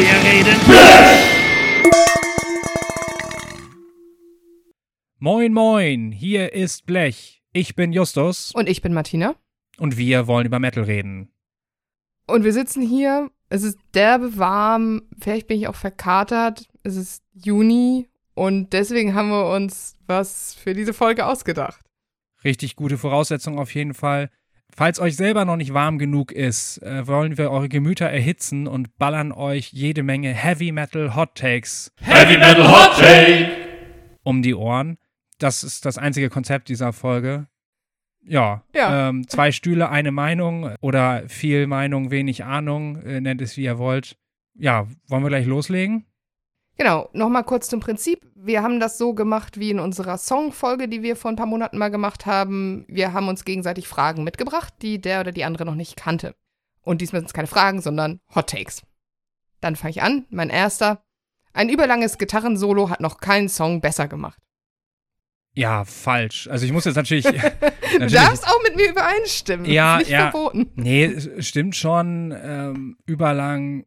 Wir reden Moin, moin, hier ist Blech. Ich bin Justus Und ich bin Martina. und wir wollen über Metal reden. Und wir sitzen hier. Es ist derbe warm. Vielleicht bin ich auch verkatert. Es ist Juni. Und deswegen haben wir uns was für diese Folge ausgedacht. Richtig gute Voraussetzung auf jeden Fall. Falls euch selber noch nicht warm genug ist, äh, wollen wir eure Gemüter erhitzen und ballern euch jede Menge Heavy Metal Hot Takes Heavy Metal Hot Take. um die Ohren. Das ist das einzige Konzept dieser Folge. Ja, Ja. Ähm, zwei Stühle, eine Meinung oder viel Meinung, wenig Ahnung, äh, nennt es wie ihr wollt. Ja, wollen wir gleich loslegen? Genau, nochmal kurz zum Prinzip. Wir haben das so gemacht wie in unserer Songfolge, die wir vor ein paar Monaten mal gemacht haben. Wir haben uns gegenseitig Fragen mitgebracht, die der oder die andere noch nicht kannte. Und diesmal sind es keine Fragen, sondern Hot Takes. Dann fange ich an. Mein erster. Ein überlanges Gitarrensolo hat noch keinen Song besser gemacht. Ja, falsch. Also ich muss jetzt natürlich. Du natürlich darfst auch mit mir übereinstimmen. Ja, das ist nicht ja. verboten. Nee, stimmt schon. Ähm, überlang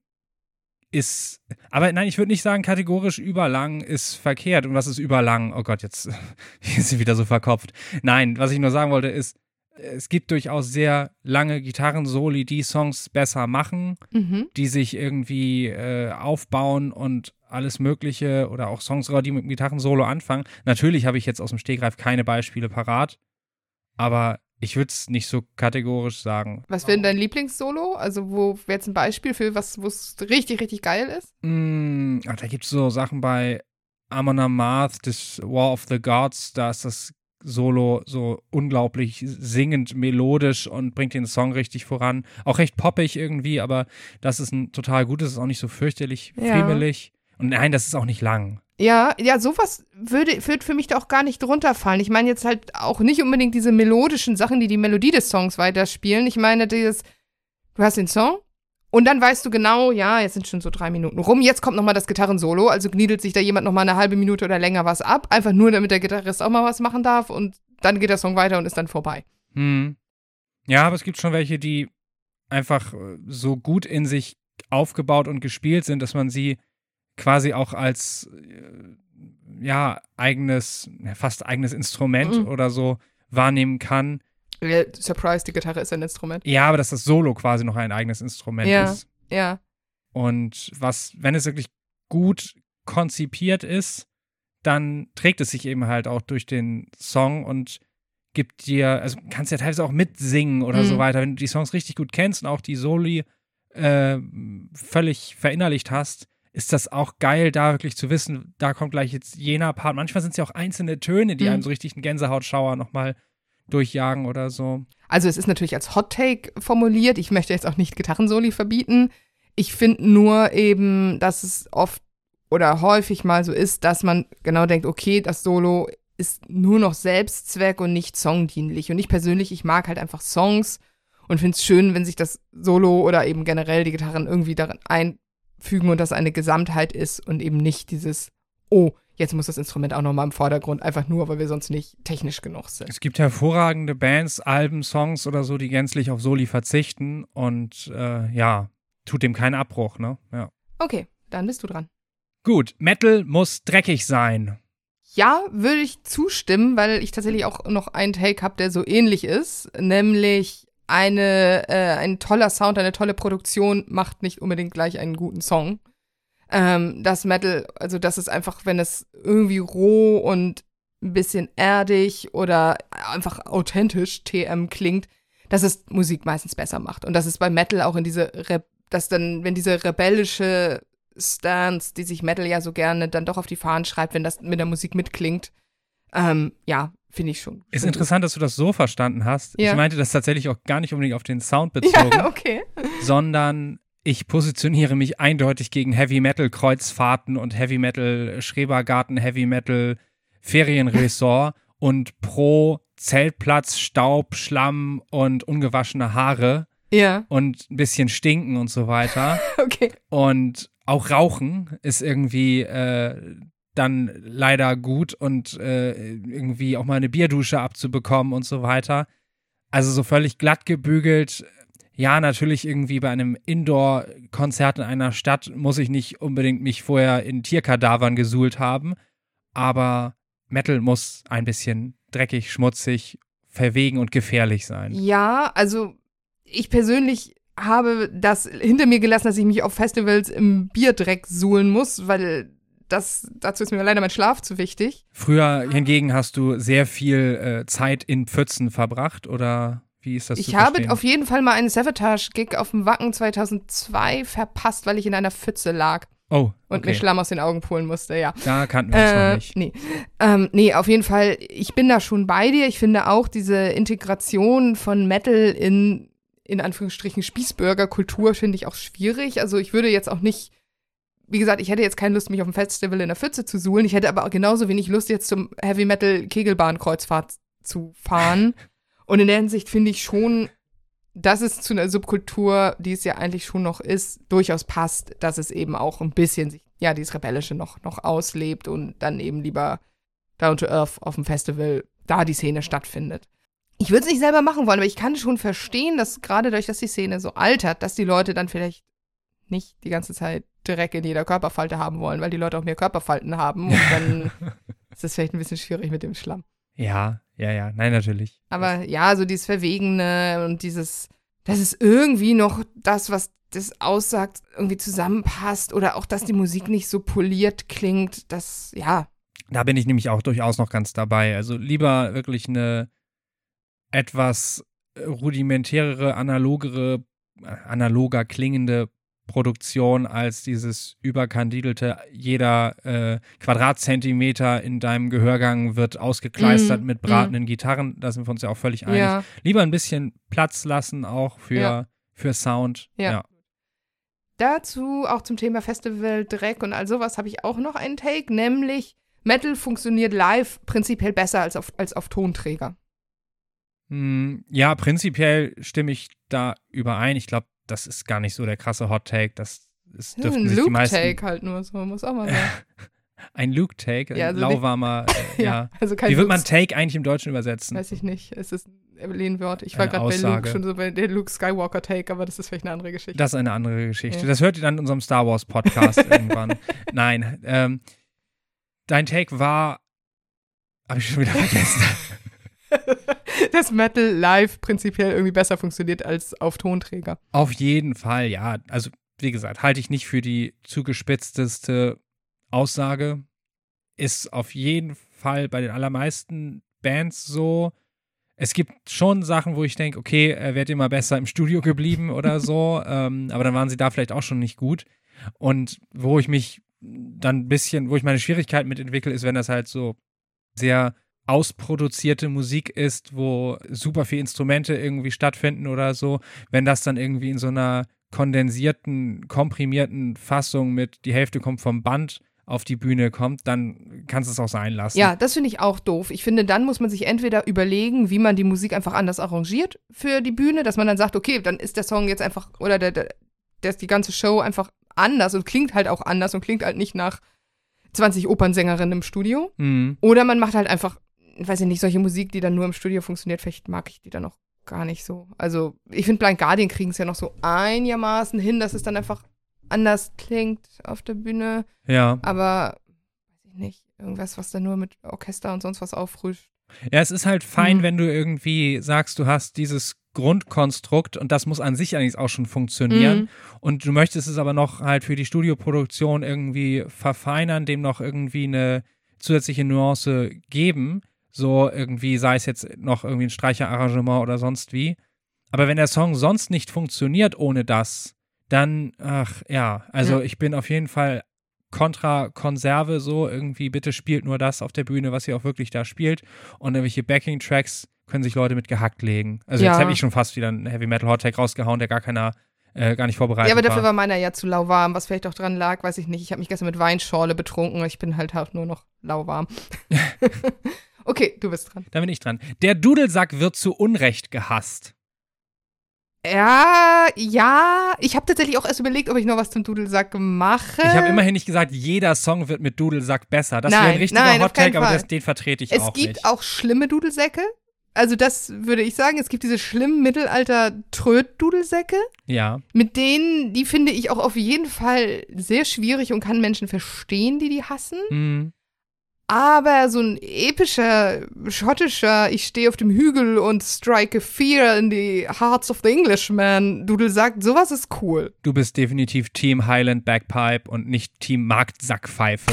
ist. Aber nein, ich würde nicht sagen, kategorisch überlang ist verkehrt. Und was ist überlang? Oh Gott, jetzt ist sie wieder so verkopft. Nein, was ich nur sagen wollte, ist, es gibt durchaus sehr lange Gitarrensoli, die Songs besser machen, Mhm. die sich irgendwie äh, aufbauen und alles Mögliche oder auch Songs, die mit dem Gitarrensolo anfangen. Natürlich habe ich jetzt aus dem Stegreif keine Beispiele parat, aber ich würde es nicht so kategorisch sagen. Was wäre denn dein Lieblingssolo? Also, wo wäre jetzt ein Beispiel für was, wo es richtig, richtig geil ist? Mm, ach, da gibt es so Sachen bei Amon Amarth, das War of the Gods, da ist das Solo so unglaublich singend, melodisch und bringt den Song richtig voran. Auch recht poppig irgendwie, aber das ist ein total gutes, ist auch nicht so fürchterlich Ja. friemelig. Und nein, das ist auch nicht lang. Ja, ja, sowas würde, würde für mich da auch gar nicht drunter fallen. Ich meine jetzt halt auch nicht unbedingt diese melodischen Sachen, die die Melodie des Songs weiterspielen. Ich meine dieses, du hast den Song und dann weißt du genau, ja, jetzt sind schon so drei Minuten rum, jetzt kommt nochmal das Gitarrensolo, also gniedelt sich da jemand nochmal eine halbe Minute oder länger was ab, einfach nur damit der Gitarrist auch mal was machen darf und dann geht der Song weiter und ist dann vorbei. Hm. Ja, aber es gibt schon welche, die einfach äh, so gut in sich aufgebaut und gespielt sind, dass man sie quasi auch als äh, ja eigenes, fast eigenes Instrument Mhm. oder so wahrnehmen kann. Surprise, die Gitarre ist ein Instrument. Ja, aber dass das Solo quasi noch ein eigenes Instrument Ja. ist. Ja. Und was, wenn es wirklich gut konzipiert ist, dann trägt es sich eben halt auch durch den Song und gibt dir, also kannst ja teilweise auch mitsingen oder Mhm. so weiter. Wenn du die Songs richtig gut kennst und auch die Soli äh, völlig verinnerlicht hast, ist das auch geil, da wirklich zu wissen, da kommt gleich jetzt jener Part. Manchmal sind es ja auch einzelne Töne, die Mhm. einem so richtig einen Gänsehautschauer nochmal durchjagen oder so. Also es ist natürlich als Hot Take formuliert. Ich möchte jetzt auch nicht Gitarrensoli verbieten. Ich finde nur eben, dass es oft oder häufig mal so ist, dass man genau denkt, okay, das Solo ist nur noch Selbstzweck und nicht songdienlich. Und ich persönlich, ich mag halt einfach Songs und finde es schön, wenn sich das Solo oder eben generell die Gitarren irgendwie darin einfügen und das eine Gesamtheit ist und eben nicht dieses, oh, jetzt muss das Instrument auch nochmal im Vordergrund, einfach nur, weil wir sonst nicht technisch genug sind. Es gibt hervorragende Bands, Alben, Songs oder so, die gänzlich auf Soli verzichten und äh, ja, tut dem keinen Abbruch, ne? Ja. Okay, dann bist du dran. Gut, Metal muss dreckig sein. Ja, würde ich zustimmen, weil ich tatsächlich auch noch einen Take habe, der so ähnlich ist, nämlich eine, äh, ein toller Sound, eine tolle Produktion macht nicht unbedingt gleich einen guten Song. Ähm, das Metal, also das ist einfach, wenn es irgendwie roh und ein bisschen erdig oder einfach authentisch TM klingt, dass es Musik meistens besser macht. Und das ist bei Metal auch in diese, Re dass dann, wenn diese rebellische Stance, die sich Metal ja so gerne dann doch auf die Fahnen schreibt, wenn das mit der Musik mitklingt, ähm, ja, finde ich schon. Ist schon interessant, dass du das so verstanden hast. Ja. Ich meinte das tatsächlich auch gar nicht unbedingt auf den Sound bezogen. Ja, okay. sondern ich positioniere mich eindeutig gegen Heavy Metal Kreuzfahrten und Heavy Metal Schrebergarten, Heavy Metal Ferienresort und pro Zeltplatz, Staub, Schlamm und ungewaschene Haare Ja, und ein bisschen stinken und so weiter. okay. Und auch Rauchen ist irgendwie äh, dann leider gut und äh, irgendwie auch mal eine Bierdusche abzubekommen und so weiter. Also so völlig glatt gebügelt. ja, natürlich irgendwie bei einem Indoor-Konzert in einer Stadt muss ich nicht unbedingt mich vorher in Tierkadavern gesuhlt haben, aber Metal muss ein bisschen dreckig, schmutzig, verwegen und gefährlich sein. Ja, also ich persönlich habe das hinter mir gelassen, dass ich mich auf Festivals im Bierdreck suhlen muss, weil das, dazu ist mir leider mein Schlaf zu wichtig. Früher hingegen hast du sehr viel äh, Zeit in Pfützen verbracht oder wie ist das Ich habe auf jeden Fall mal einen Savatage-Gig auf dem Wacken 2002 verpasst, weil ich in einer Pfütze lag oh, und okay. mir Schlamm aus den Augen pulen musste, ja. da kannten wir uns noch Äh, nicht. nee. Ähm, nee, auf jeden Fall, ich bin da schon bei dir. Ich finde auch diese Integration von Metal in, in Anführungsstrichen, Spießbürgerkultur finde ich auch schwierig. Also ich würde jetzt auch nicht, wie gesagt, ich hätte jetzt keine Lust, mich auf dem Festival in der Pfütze zu suhlen. Ich hätte aber genauso wenig Lust, jetzt zum Heavy Metal Kegelbahn-Kreuzfahrt zu fahren. Und in der Hinsicht finde ich schon, dass es zu einer Subkultur, die es ja eigentlich schon noch ist, durchaus passt, dass es eben auch ein bisschen sich, ja, dieses Rebellische noch, noch auslebt und dann eben lieber down to earth auf dem Festival, da die Szene stattfindet. Ich würde es nicht selber machen wollen, aber ich kann schon verstehen, dass gerade dadurch, dass die Szene so altert, dass die Leute dann vielleicht nicht die ganze Zeit Dreck in jeder Körperfalte haben wollen, weil die Leute auch mehr Körperfalten haben und dann ist es vielleicht ein bisschen schwierig mit dem Schlamm. Ja, ja, ja, nein, natürlich. Aber ja, so dieses Verwegene und dieses, dass es irgendwie noch das, was das aussagt, irgendwie zusammenpasst oder auch, dass die Musik nicht so poliert klingt, das, ja, Da bin ich nämlich auch durchaus noch ganz dabei. Also lieber wirklich eine etwas rudimentärere, analogere, äh, analoger klingende Produktion als dieses überkandidelte, jeder äh, Quadratzentimeter in deinem Gehörgang wird ausgekleistert Mhm, mit bratenden Gitarren. Da sind wir uns ja auch völlig einig. ja. Lieber ein bisschen Platz lassen auch für, Ja. für Sound. Ja. ja. Dazu auch zum Thema Festival, Dreck und all sowas habe ich auch noch einen Take, nämlich Metal funktioniert live prinzipiell besser als auf, als auf Tonträger. Hm, ja, prinzipiell stimme ich da überein. Ich glaube, das ist gar nicht so der krasse Hot Take. Das ist, Ja, ein meisten. Luke-Take halt nur so, muss auch mal sein. Ein Luke-Take, ein Ja, also lauwarmer, äh, ja. also kein Wie wird man Luke- Take eigentlich im Deutschen übersetzen? Weiß ich nicht. Es ist ein Evelyn-Wort. Ich war gerade bei Luke schon so bei der Luke Skywalker-Take, aber das ist vielleicht eine andere Geschichte. Das ist eine andere Geschichte. Ja. Das hört ihr dann in unserem Star Wars Podcast irgendwann. Nein, ähm, dein Take war, habe ich schon wieder vergessen. dass Metal live prinzipiell irgendwie besser funktioniert als auf Tonträger. Auf jeden Fall, ja. Also, wie gesagt, halte ich nicht für die zugespitzteste Aussage. Ist auf jeden Fall bei den allermeisten Bands so. Es gibt schon Sachen, wo ich denke, okay, er wäre immer besser im Studio geblieben oder so. ähm, aber dann waren sie da vielleicht auch schon nicht gut. Und wo ich mich dann ein bisschen, wo ich meine Schwierigkeiten mit entwickle, ist, wenn das halt so sehr ausproduzierte Musik ist, wo super viele Instrumente irgendwie stattfinden oder so, wenn das dann irgendwie in so einer kondensierten, komprimierten Fassung mit die Hälfte kommt vom Band auf die Bühne kommt, dann kannst du es auch sein lassen. Ja, das finde ich auch doof. Ich finde, dann muss man sich entweder überlegen, wie man die Musik einfach anders arrangiert für die Bühne, dass man dann sagt, okay, dann ist der Song jetzt einfach, oder der, der, der ist die ganze Show einfach anders und klingt halt auch anders und klingt halt nicht nach 20 Opernsängerinnen im Studio. Mhm. Oder man macht halt einfach, weiß ich nicht, solche Musik, die dann nur im Studio funktioniert. Vielleicht mag ich die dann auch gar nicht so. Also, ich finde, Blind Guardian kriegen es ja noch so einigermaßen hin, dass es dann einfach anders klingt auf der Bühne. Ja. Aber, weiß ich nicht, irgendwas, was dann nur mit Orchester und sonst was auffrischt. Ja, es ist halt fein, Mhm. wenn du irgendwie sagst, du hast dieses Grundkonstrukt und das muss an sich eigentlich auch schon funktionieren. Mhm. Und du möchtest es aber noch halt für die Studioproduktion irgendwie verfeinern, dem noch irgendwie eine zusätzliche Nuance geben. So irgendwie, sei es jetzt noch irgendwie ein Streicherarrangement oder sonst wie. Aber wenn der Song sonst nicht funktioniert ohne das, dann, ach ja, also Ja. ich bin auf jeden Fall kontra Konserve so irgendwie, bitte spielt nur das auf der Bühne, was ihr auch wirklich da spielt. Und irgendwelche Backing-Tracks können sich Leute mit gehackt legen. Also jetzt Ja. habe ich schon fast wieder einen Heavy Metal Hot Take rausgehauen, der gar keiner, äh, gar nicht vorbereitet Ja, aber dafür war. war meiner ja zu lauwarm, was vielleicht auch dran lag, weiß ich nicht. Ich habe mich gestern mit Weinschorle betrunken. Ich bin halt auch nur noch lauwarm. okay, du bist dran. Da bin ich dran. Der Dudelsack wird zu Unrecht gehasst. Ja, ja. Ich habe tatsächlich auch erst überlegt, ob ich noch was zum Dudelsack mache. Ich habe immerhin nicht gesagt, jeder Song wird mit Dudelsack besser. Das wäre ein richtiger nein, Hot Take, aber das, den vertrete ich Es auch gibt nicht. auch schlimme Dudelsäcke. also das würde ich sagen, es gibt diese schlimmen Mittelalter-Tröddudelsäcke, Ja. mit denen, die finde ich auch auf jeden Fall sehr schwierig und kann Menschen verstehen, die die hassen. Mhm. Aber so ein epischer, schottischer, ich stehe auf dem Hügel und strike fear in the hearts of the Englishman, Dudel sagt, sowas ist cool. Du bist definitiv Team Highland Bagpipe und nicht Team Marktsackpfeife.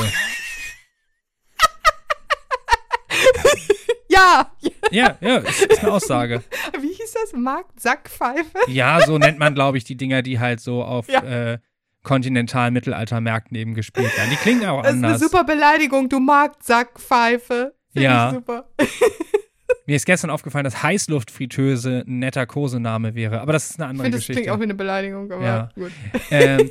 Ja, ja, ja, ist, ist eine Aussage. wie hieß das? Marktsackpfeife? Ja, so nennt man, glaube ich, die Dinger, die halt so auf Ja. äh, kontinentalen Mittelaltermärkten eben gespielt werden. Die klingen auch Das ist eine anders. super Beleidigung, du Marktsackpfeife. Find Ja. Ich super. Mir ist gestern aufgefallen, dass Heißluftfritteuse ein netter Kosename wäre, aber das ist eine Ich andere finde, das klingt Geschichte. auch wie eine Beleidigung, aber Ja. gut. ähm,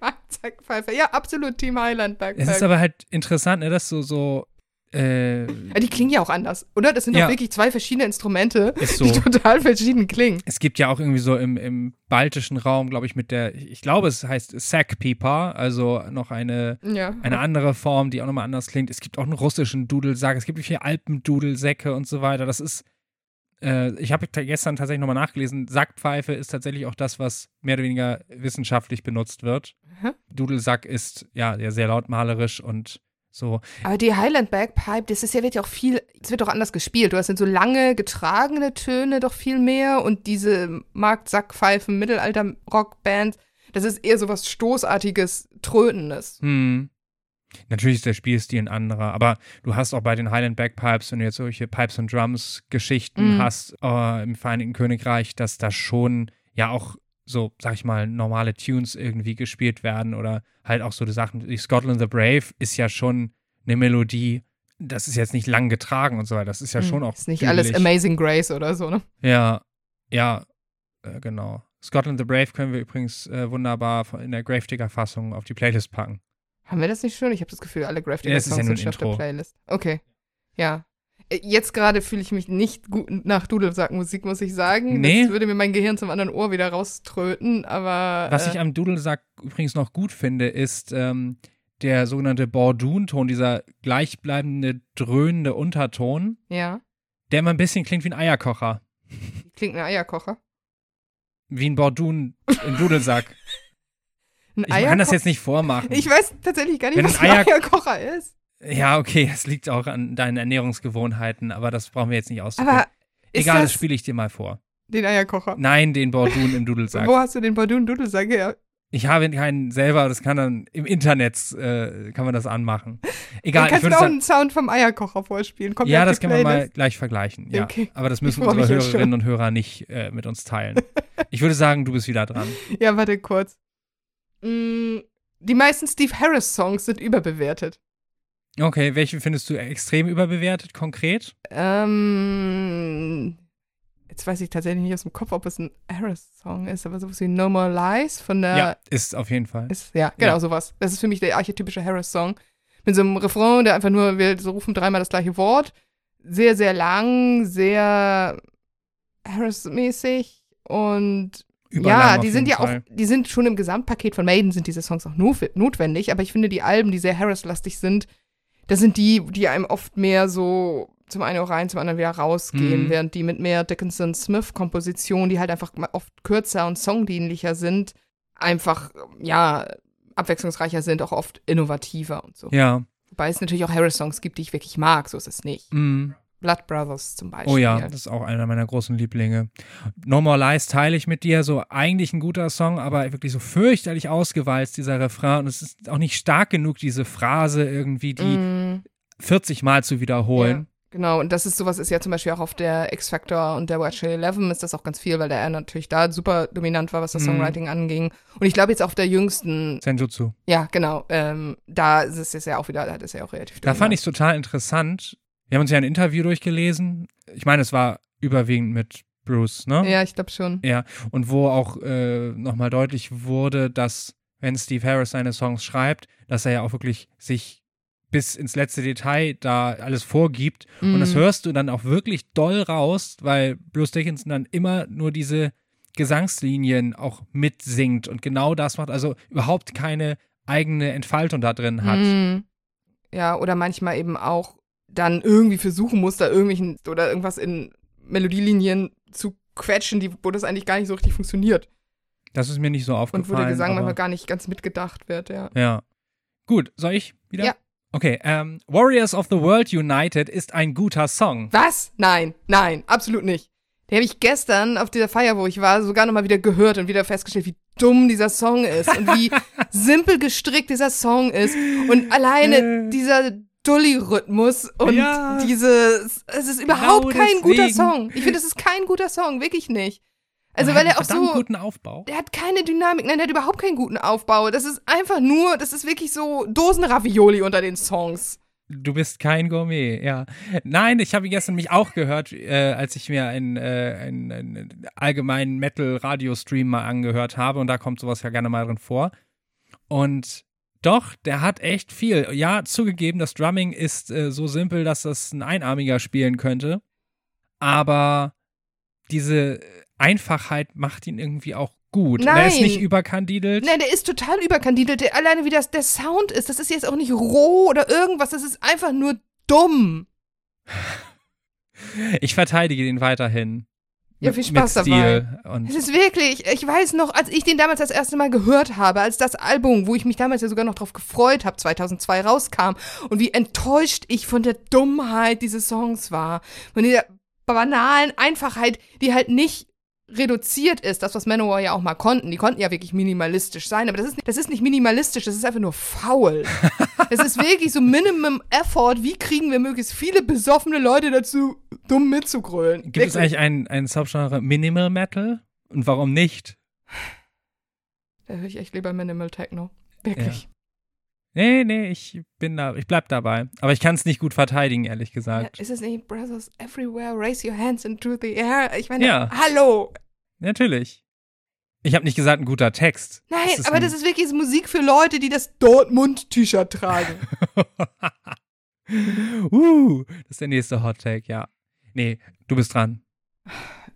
Marktsackpfeife. Ja, absolut Team Highland es ist Backpack. aber halt interessant, ne, dass so, so äh, Ja, die klingen ja auch anders, oder? Das sind doch Ja. wirklich zwei verschiedene Instrumente, so. die total verschieden klingen. Es gibt ja auch irgendwie so im, im baltischen Raum, glaube ich, mit der, ich glaube, es heißt Sackpipa, also noch eine, Ja. eine andere Form, die auch nochmal anders klingt. Es gibt auch einen russischen Dudelsack, es gibt wie viele Alpendudelsäcke und so weiter. Das ist, äh, ich habe gestern tatsächlich nochmal nachgelesen, Sackpfeife ist tatsächlich auch das, was mehr oder weniger wissenschaftlich benutzt wird. Mhm. Dudelsack ist ja sehr lautmalerisch und so. Aber die Highland Bagpipe, das ist ja, wird ja auch viel, es wird doch anders gespielt. Du hast dann so lange getragene Töne doch viel mehr und diese Marktsackpfeifen, Mittelalter-Rockband, das ist eher so was Stoßartiges, Trötendes. Hm. Natürlich ist der Spielstil ein anderer, aber du hast auch bei den Highland Bagpipes, wenn du jetzt solche Pipes and Drums Geschichten Mhm. hast äh, im Vereinigten Königreich, dass da schon ja auch so, sag ich mal, normale Tunes irgendwie gespielt werden oder halt auch so die Sachen, wie Scotland the Brave ist ja schon eine Melodie, das ist jetzt nicht lang getragen und so weiter, das ist ja schon auch Hm. Ist nicht alles düdelig. Amazing Grace oder so, ne? Ja, ja, äh, genau. Scotland the Brave können wir übrigens äh, wunderbar in der Gravedigger-Fassung auf die Playlist packen. Haben wir das nicht schon? Ich habe das Gefühl, alle Grafting Ja, sind schon auf der. Playlist. Okay. Ja. Äh, Jetzt gerade fühle ich mich nicht gut nach Dudelsackmusik, muss ich sagen. Nee. Das würde mir mein Gehirn zum anderen Ohr wieder rauströten, aber. Was äh, ich am Dudelsack übrigens noch gut finde, ist ähm, der sogenannte Bordun-Ton, dieser gleichbleibende, dröhnende Unterton, Ja. der immer ein bisschen klingt wie ein Eierkocher. Klingt ein Eierkocher. Wie ein Bordun im Dudelsack. Ein Ich kann das jetzt nicht vormachen. Ich weiß tatsächlich gar nicht, Wenn was ein ein Eier- Eierkocher ist. Ja, okay, es liegt auch an deinen Ernährungsgewohnheiten, aber das brauchen wir jetzt nicht auszuführen. Aber Egal, das das spiele ich dir mal vor. den Eierkocher? Nein, den Bordun im Dudelsack. Wo hast du den Bardun Dudelsack her? Ich habe keinen selber, das kann dann im Internet, äh, kann man das anmachen. Egal, Dann ich kannst du auch einen Sound vom Eierkocher vorspielen. Kommt ja, das können wir mal gleich vergleichen. Ja, Okay. aber das müssen unsere Hörerinnen und Hörer nicht äh, mit uns teilen. Ich würde sagen, du bist wieder dran. Ja, warte kurz. Mm, die meisten Steve Harris-Songs sind überbewertet. Okay, welche findest du extrem überbewertet, konkret? Ähm, jetzt weiß ich tatsächlich nicht aus dem Kopf, ob es ein Harris-Song ist, aber sowas wie No More Lies von der. ja, ist auf jeden Fall. Ist, ja, genau Ja. sowas. Das ist für mich der archetypische Harris-Song. Mit so einem Refrain, der einfach nur, wir so rufen dreimal das gleiche Wort. Sehr, sehr lang, sehr Harris-mäßig Überlang und ja, auf die sind ja Fall. auch, die sind schon im Gesamtpaket von Maiden sind diese Songs auch no- notwendig, aber ich finde die Alben, die sehr Harris-lastig sind, das sind die, die einem oft mehr so zum einen auch rein, zum anderen wieder rausgehen, Mhm. während die mit mehr Dickinson-Smith-Kompositionen, die halt einfach oft kürzer und songdienlicher sind, einfach, ja, abwechslungsreicher sind, auch oft innovativer und so. Ja. Wobei es natürlich auch Harris-Songs gibt, die ich wirklich mag, so ist es nicht. Mm. Blood Brothers zum Beispiel. Oh ja, das ist auch einer meiner großen Lieblinge. No More Lies teile ich mit dir. So eigentlich ein guter Song, aber wirklich so fürchterlich ausgewalzt, dieser Refrain. Und es ist auch nicht stark genug, diese Phrase irgendwie, die Mm. 40 Mal zu wiederholen. Genau, und das ist sowas, ist ja zum Beispiel auch auf der X-Factor und der Watcher 11 ist das auch ganz viel, weil der er natürlich da super dominant war, was das Mhm. Songwriting anging. Und ich glaube jetzt auf der jüngsten, Senjutsu. ja, genau, ähm, da ist es jetzt ja auch wieder, da ist ja auch relativ Da fand ich es total interessant. Wir haben uns ja ein Interview durchgelesen. Ich meine, es war überwiegend mit Bruce, ne? Ja, ich glaube schon. Ja, und wo auch äh, nochmal deutlich wurde, dass, wenn Steve Harris seine Songs schreibt, dass er ja auch wirklich sich bis ins letzte Detail da alles vorgibt. Und das Mhm. hörst du dann auch wirklich doll raus, weil Bruce Dickinson dann immer nur diese Gesangslinien auch mitsingt und genau das macht, also überhaupt keine eigene Entfaltung da drin hat. Mhm. Ja, oder manchmal eben auch dann irgendwie versuchen muss, da irgendwelchen oder irgendwas in Melodielinien zu quetschen, die, wo das eigentlich gar nicht so richtig funktioniert. Das ist mir nicht so aufgefallen. Und wo der Gesang manchmal gar nicht ganz mitgedacht wird, ja. Ja. Gut, soll ich wieder? Ja. Okay, ähm, Warriors of the World United ist ein guter Song. Was? Nein, nein, absolut nicht. Den habe ich gestern auf dieser Feier, wo ich war, sogar nochmal wieder gehört und wieder festgestellt, wie dumm dieser Song ist und wie simpel gestrickt dieser Song ist. Und alleine Äh. dieser Dully-Rhythmus und Ja. dieses, es ist überhaupt Genau kein guter. Song. Ich finde, es ist kein guter Song, wirklich nicht. Also, weil er auch so, guten Aufbau. der hat keine Dynamik, nein, der hat überhaupt keinen guten Aufbau. Das ist einfach nur, das ist wirklich so Dosenravioli unter den Songs. Du bist kein Gourmet, ja. Nein, ich habe ihn gestern mich auch gehört, äh, als ich mir einen, äh, einen, einen allgemeinen Metal-Radio-Stream mal angehört habe und da kommt sowas ja gerne mal drin vor. Und doch, der hat echt viel. Ja, zugegeben, das Drumming ist äh, so simpel, dass das ein Einarmiger spielen könnte. Aber diese Einfachheit macht ihn irgendwie auch gut. Und Er ist Nein. nicht überkandidelt. Nein, der ist total überkandidelt. Der, alleine wie das der Sound ist, das ist jetzt auch nicht roh oder irgendwas, das ist einfach nur dumm. Ich verteidige ihn weiterhin. Ja, viel Spaß. Und Es ist wirklich, ich weiß noch, als ich den damals das erste Mal gehört habe, als das Album, wo ich mich damals ja sogar noch drauf gefreut habe, 2002 rauskam und wie enttäuscht ich von der Dummheit dieses Songs war, von dieser banalen Einfachheit, die halt nicht reduziert ist, das was Manowar ja auch mal konnten. Die konnten ja wirklich minimalistisch sein, aber das ist, das ist nicht minimalistisch, das ist einfach nur faul. Es ist wirklich so Minimum Effort, wie kriegen wir möglichst viele besoffene Leute dazu, dumm mitzugrölen. Gibt es eigentlich ein, ein Subgenre Minimal Metal? Und warum nicht? Da höre ich echt lieber Minimal Techno. Wirklich. Nee, nee, ich bin da, ich bleib dabei. Aber ich kann es nicht gut verteidigen, ehrlich Ja, gesagt. ist es nicht Brothers Everywhere, Raise Your Hands into the Air? Ich meine, Ja. hallo. Natürlich. Ich habe nicht gesagt, ein guter Text. Nein, Das aber das ist wirklich Musik für Leute, die das Dortmund-T-Shirt tragen. uh, das ist der nächste Hot Take, ja. Nee, du bist dran.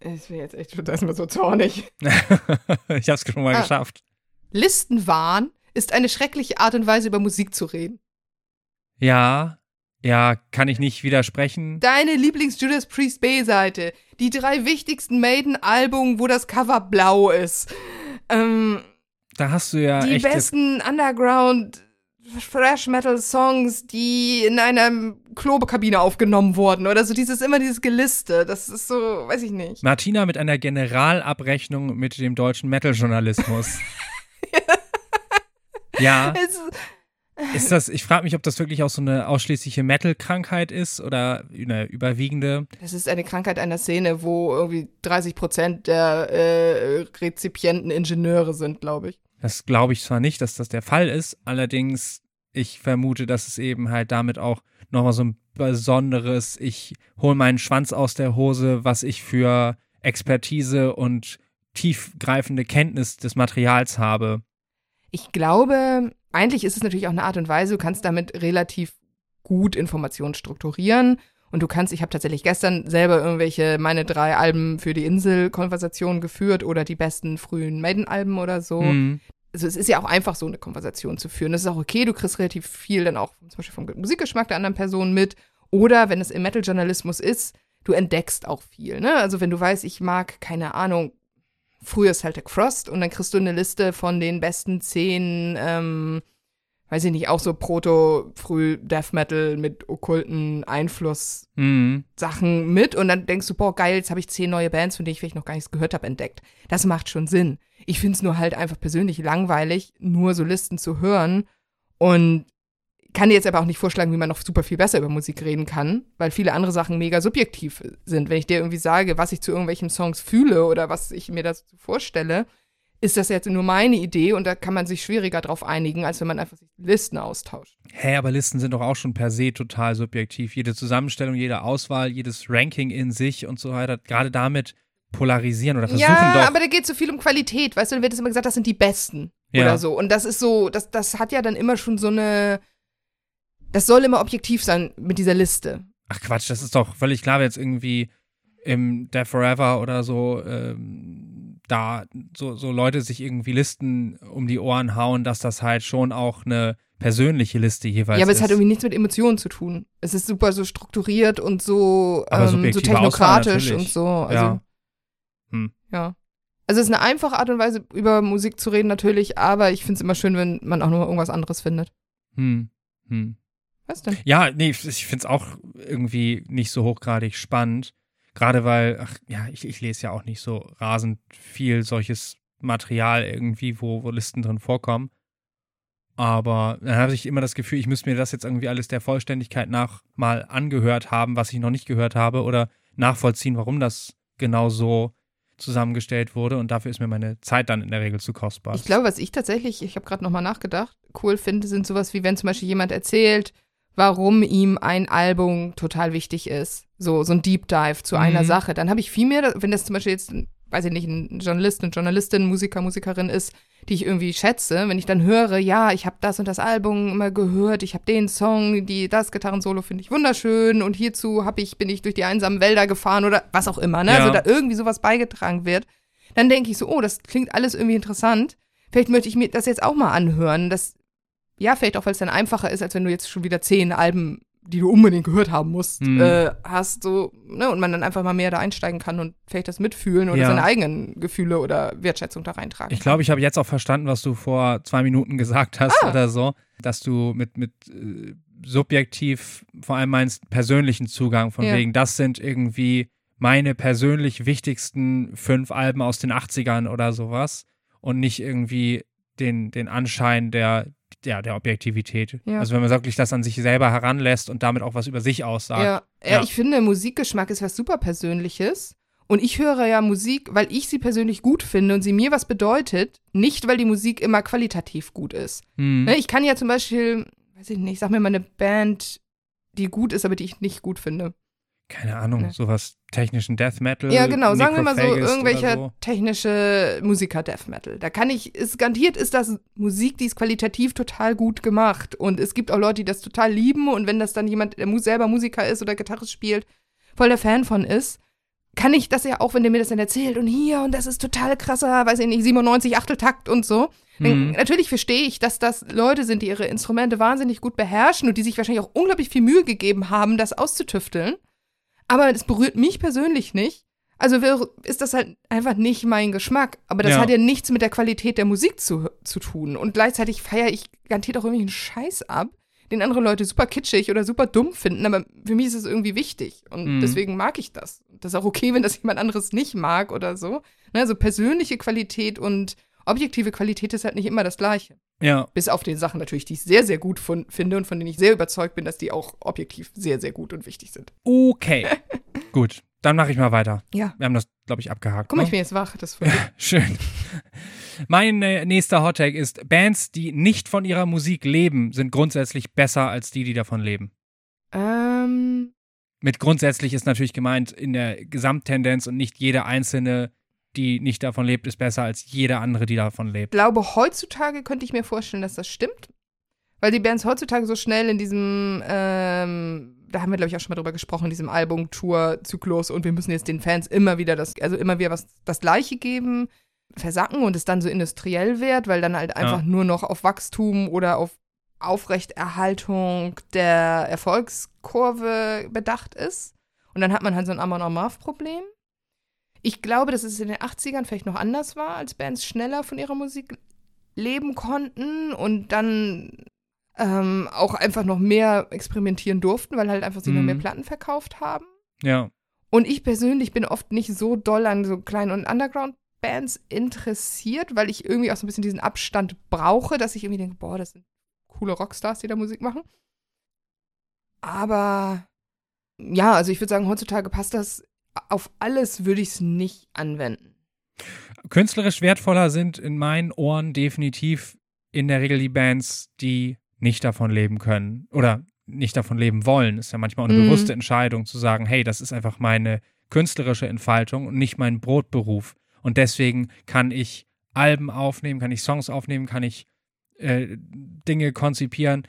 ich bin jetzt echt ist mir so zornig. ich hab's schon mal Ah. geschafft. Listenwahn ist eine schreckliche Art und Weise, über Musik zu reden. Ja, ja, kann ich nicht widersprechen. Deine Lieblings-Judas Priest B-Seite. Die drei wichtigsten Maiden-Album, wo das Cover blau ist. Ähm, Da hast du ja die besten Underground Thrash Metal Songs, die in einer Klobekabine aufgenommen wurden oder so dieses immer dieses Geliste, das ist so, weiß ich nicht. Martina mit einer Generalabrechnung mit dem deutschen Metal-Journalismus. ja, Es, ist das, ich frage mich, ob das wirklich auch so eine ausschließliche Metal-Krankheit ist oder eine überwiegende. das ist eine Krankheit einer Szene, wo irgendwie 30 Prozent der äh, Rezipienten Ingenieure sind, glaube ich. Das glaube ich zwar nicht, dass das der Fall ist, allerdings ich vermute, dass es eben halt damit auch nochmal so ein besonderes, ich hole meinen Schwanz aus der Hose, was ich für Expertise und tiefgreifende Kenntnis des Materials habe. Ich glaube, eigentlich ist es natürlich auch eine Art und Weise, du kannst damit relativ gut Informationen strukturieren. Und du kannst, ich habe tatsächlich gestern selber irgendwelche meine drei Alben für die Insel-Konversation geführt oder die besten frühen Maiden-Alben oder so. Mhm. Also es ist ja auch einfach so eine Konversation zu führen. Das ist auch okay, du kriegst relativ viel dann auch zum Beispiel vom Musikgeschmack der anderen Person mit. Oder wenn es im Metal-Journalismus ist, du entdeckst auch viel. Ne? Also wenn du weißt, ich mag, keine Ahnung, früher Celtic Frost und dann kriegst du eine Liste von den besten zehn, ähm, weiß ich nicht, auch so Proto-Früh-Death Metal mit okkulten Einfluss Mhm. Mit und dann denkst du, boah, geil, jetzt habe ich zehn neue Bands, von denen ich vielleicht noch gar nichts gehört habe, entdeckt. Das macht schon Sinn. Ich finde es nur halt einfach persönlich langweilig, nur so Listen zu hören und kann dir jetzt aber auch nicht vorschlagen, wie man noch super viel besser über Musik reden kann, weil viele andere Sachen mega subjektiv sind. Wenn ich dir irgendwie sage, was ich zu irgendwelchen Songs fühle oder was ich mir dazu vorstelle, ist das jetzt nur meine Idee und da kann man sich schwieriger drauf einigen, als wenn man einfach sich Listen austauscht. Hä, aber Listen sind doch auch schon per se total subjektiv. Jede Zusammenstellung, jede Auswahl, jedes Ranking in sich und so weiter, gerade damit polarisieren oder versuchen ja, doch. aber da geht so viel um Qualität, weißt du, dann wird es immer gesagt, das sind die Besten Ja. oder so. Und das ist so, das, das hat ja dann immer schon so eine, das soll immer objektiv sein mit dieser Liste. Ach Quatsch, das ist doch völlig klar, wer jetzt irgendwie im Death Forever oder so ähm, da so, so Leute sich irgendwie Listen um die Ohren hauen, dass das halt schon auch eine persönliche Liste jeweils ist. Ja, aber es hat irgendwie nichts mit Emotionen zu tun. Es ist super so strukturiert und so, ähm, so technokratisch und so. Also, Ja. Hm. ja. Also es ist eine einfache Art und Weise, über Musik zu reden natürlich, aber ich finde es immer schön, wenn man auch noch irgendwas anderes findet. Hm. Hm. Was denn? Ja, nee, ich finde es auch irgendwie nicht so hochgradig spannend. Gerade weil, ach ja, ich, ich lese ja auch nicht so rasend viel solches Material irgendwie, wo, wo Listen drin vorkommen. Aber dann habe ich immer das Gefühl, ich müsste mir das jetzt irgendwie alles der Vollständigkeit nach mal angehört haben, was ich noch nicht gehört habe, oder nachvollziehen, warum das genau so zusammengestellt wurde. Und dafür ist mir meine Zeit dann in der Regel zu kostbar. Ich glaube, was ich tatsächlich, ich habe gerade nochmal nachgedacht, cool finde, sind sowas wie, wenn zum Beispiel jemand erzählt, warum ihm ein Album total wichtig ist. So, so ein Deep Dive zu einer Mhm. Sache. Dann habe ich viel mehr, wenn das zum Beispiel jetzt, weiß ich nicht, ein Journalist, eine Journalistin, Musiker, Musikerin ist, die ich irgendwie schätze, wenn ich dann höre, ja, ich habe das und das Album immer gehört, ich habe den Song, die das Gitarrensolo finde ich wunderschön und hierzu habe ich bin ich durch die einsamen Wälder gefahren oder was auch immer, ne? Ja. Also da irgendwie sowas beigetragen wird, dann denke ich so, oh, das klingt alles irgendwie interessant. Vielleicht möchte ich mir das jetzt auch mal anhören. Das ja, vielleicht auch, weil es dann einfacher ist, als wenn du jetzt schon wieder zehn Alben, die du unbedingt gehört haben musst, Mhm. äh, hast, so, ne, und man dann einfach mal mehr da einsteigen kann und vielleicht das mitfühlen oder Ja. seine eigenen Gefühle oder Wertschätzung da reintragen. Ich glaube, ich habe jetzt auch verstanden, was du vor zwei Minuten gesagt hast Ah. oder so, dass du mit, mit äh, subjektiv vor allem meinst persönlichen Zugang, von Ja. wegen, das sind irgendwie meine persönlich wichtigsten fünf Alben aus den 80ern oder sowas und nicht irgendwie den, den Anschein der, ja, der Objektivität. Ja. Also wenn man wirklich das an sich selber heranlässt und damit auch was über sich aussagt. Ja, ja, Ja. ich finde, Musikgeschmack ist was super Persönliches. Und ich höre ja Musik, weil ich sie persönlich gut finde und sie mir was bedeutet, nicht weil die Musik immer qualitativ gut ist. Hm. Ich kann ja zum Beispiel, weiß ich nicht, sag mir mal eine Band, die gut ist, aber die ich nicht gut finde. Keine Ahnung, Ne. sowas technischen Death Metal. Ja, genau. Sagen wir mal so, irgendwelcher so. technische Musiker Death Metal. Da kann ich, ist garantiert ist das Musik, die ist qualitativ total gut gemacht. Und es gibt auch Leute, die das total lieben. Und wenn das dann jemand, der selber Musiker ist oder Gitarre spielt, voll der Fan von ist, kann ich das ja auch, wenn der mir das dann erzählt und hier und das ist total krasser, weiß ich nicht, 97 Achteltakt und so. Mhm. Natürlich verstehe ich, dass das Leute sind, die ihre Instrumente wahnsinnig gut beherrschen und die sich wahrscheinlich auch unglaublich viel Mühe gegeben haben, das auszutüfteln. Aber das berührt mich persönlich nicht. Also ist das halt einfach nicht mein Geschmack. Aber das Ja. hat ja nichts mit der Qualität der Musik zu, zu tun. Und gleichzeitig feiere ich garantiert auch irgendwie einen Scheiß ab, den andere Leute super kitschig oder super dumm finden. Aber für mich ist es irgendwie wichtig. Und Mhm. deswegen mag ich das. Das ist auch okay, wenn das jemand anderes nicht mag oder so. Ne, Also persönliche Qualität und objektive Qualität ist halt nicht immer das Gleiche. Ja, Bis auf den Sachen natürlich, die ich sehr, sehr gut von, finde und von denen ich sehr überzeugt bin, dass die auch objektiv sehr, sehr gut und wichtig sind. okay. Gut, dann mache ich mal weiter. Ja. Wir haben das, glaube ich, abgehakt. Guck mal, ne? ich bin jetzt wach. Das Schön. Mein äh, nächster Hottake ist, Bands, die nicht von ihrer Musik leben, sind grundsätzlich besser als die, die davon leben. ähm, Mit grundsätzlich ist natürlich gemeint in der Gesamttendenz und nicht jede einzelne, die nicht davon lebt, ist besser als jede andere, die davon lebt. glaube, heutzutage könnte ich mir vorstellen, dass das stimmt. Weil die Bands heutzutage so schnell in diesem, ähm, da haben wir, glaube ich, auch schon mal drüber gesprochen, in diesem Album-Tour-Zyklus und wir müssen jetzt den Fans immer wieder das, also immer wieder was, das Gleiche geben, versacken und es dann so industriell wird, weil dann halt einfach nur noch auf Wachstum oder auf Aufrechterhaltung der Erfolgskurve bedacht ist. Und dann hat man halt so ein Amon Amarth-Problem. Ich glaube, dass es in den 80ern vielleicht noch anders war, als Bands schneller von ihrer Musik leben konnten und dann ähm, auch einfach noch mehr experimentieren durften, weil halt einfach sie noch Mhm. mehr Platten verkauft haben. Ja. Und ich persönlich bin oft nicht so doll an so kleinen und Underground-Bands interessiert, weil ich irgendwie auch so ein bisschen diesen Abstand brauche, dass ich irgendwie denke, boah, das sind coole Rockstars, die da Musik machen. Aber ja, also ich würde sagen, heutzutage passt das. Auf alles würde ich es nicht anwenden. Künstlerisch wertvoller sind in meinen Ohren definitiv in der Regel die Bands, die nicht davon leben können oder nicht davon leben wollen. Ist ja manchmal auch eine Mhm. bewusste Entscheidung zu sagen, hey, das ist einfach meine künstlerische Entfaltung und nicht mein Brotberuf. Und deswegen kann ich Alben aufnehmen, kann ich Songs aufnehmen, kann ich äh, Dinge konzipieren,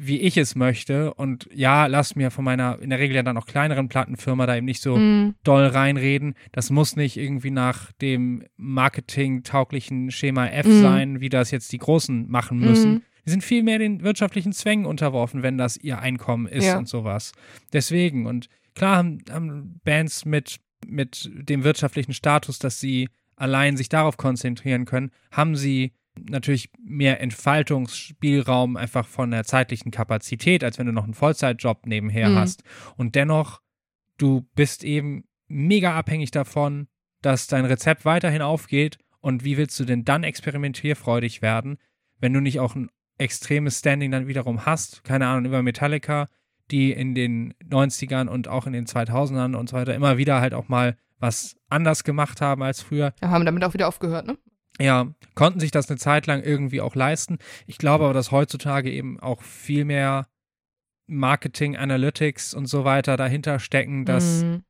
wie ich es möchte. Und ja, lass mir von meiner, in der Regel ja dann auch kleineren Plattenfirma da eben nicht so Mhm. doll reinreden. Das muss nicht irgendwie nach dem marketingtauglichen Schema F Mhm. sein, wie das jetzt die Großen machen müssen. Mhm. Die sind viel mehr den wirtschaftlichen Zwängen unterworfen, wenn das ihr Einkommen ist Ja. und sowas. Deswegen, und klar haben, haben Bands mit, mit dem wirtschaftlichen Status, dass sie allein sich darauf konzentrieren können, haben sie natürlich mehr Entfaltungsspielraum einfach von der zeitlichen Kapazität, als wenn du noch einen Vollzeitjob nebenher Mhm. hast. Und dennoch, du bist eben mega abhängig davon, dass dein Rezept weiterhin aufgeht. Und wie willst du denn dann experimentierfreudig werden, wenn du nicht auch ein extremes Standing dann wiederum hast? Keine Ahnung, über Metallica, die in den 90ern und auch in den 2000ern und so weiter immer wieder halt auch mal was anders gemacht haben als früher. Ja, haben damit auch wieder aufgehört, ne? Ja, konnten sich das eine Zeit lang irgendwie auch leisten. Ich glaube aber, dass heutzutage eben auch viel mehr Marketing, Analytics und so weiter dahinter stecken, dass Mhm.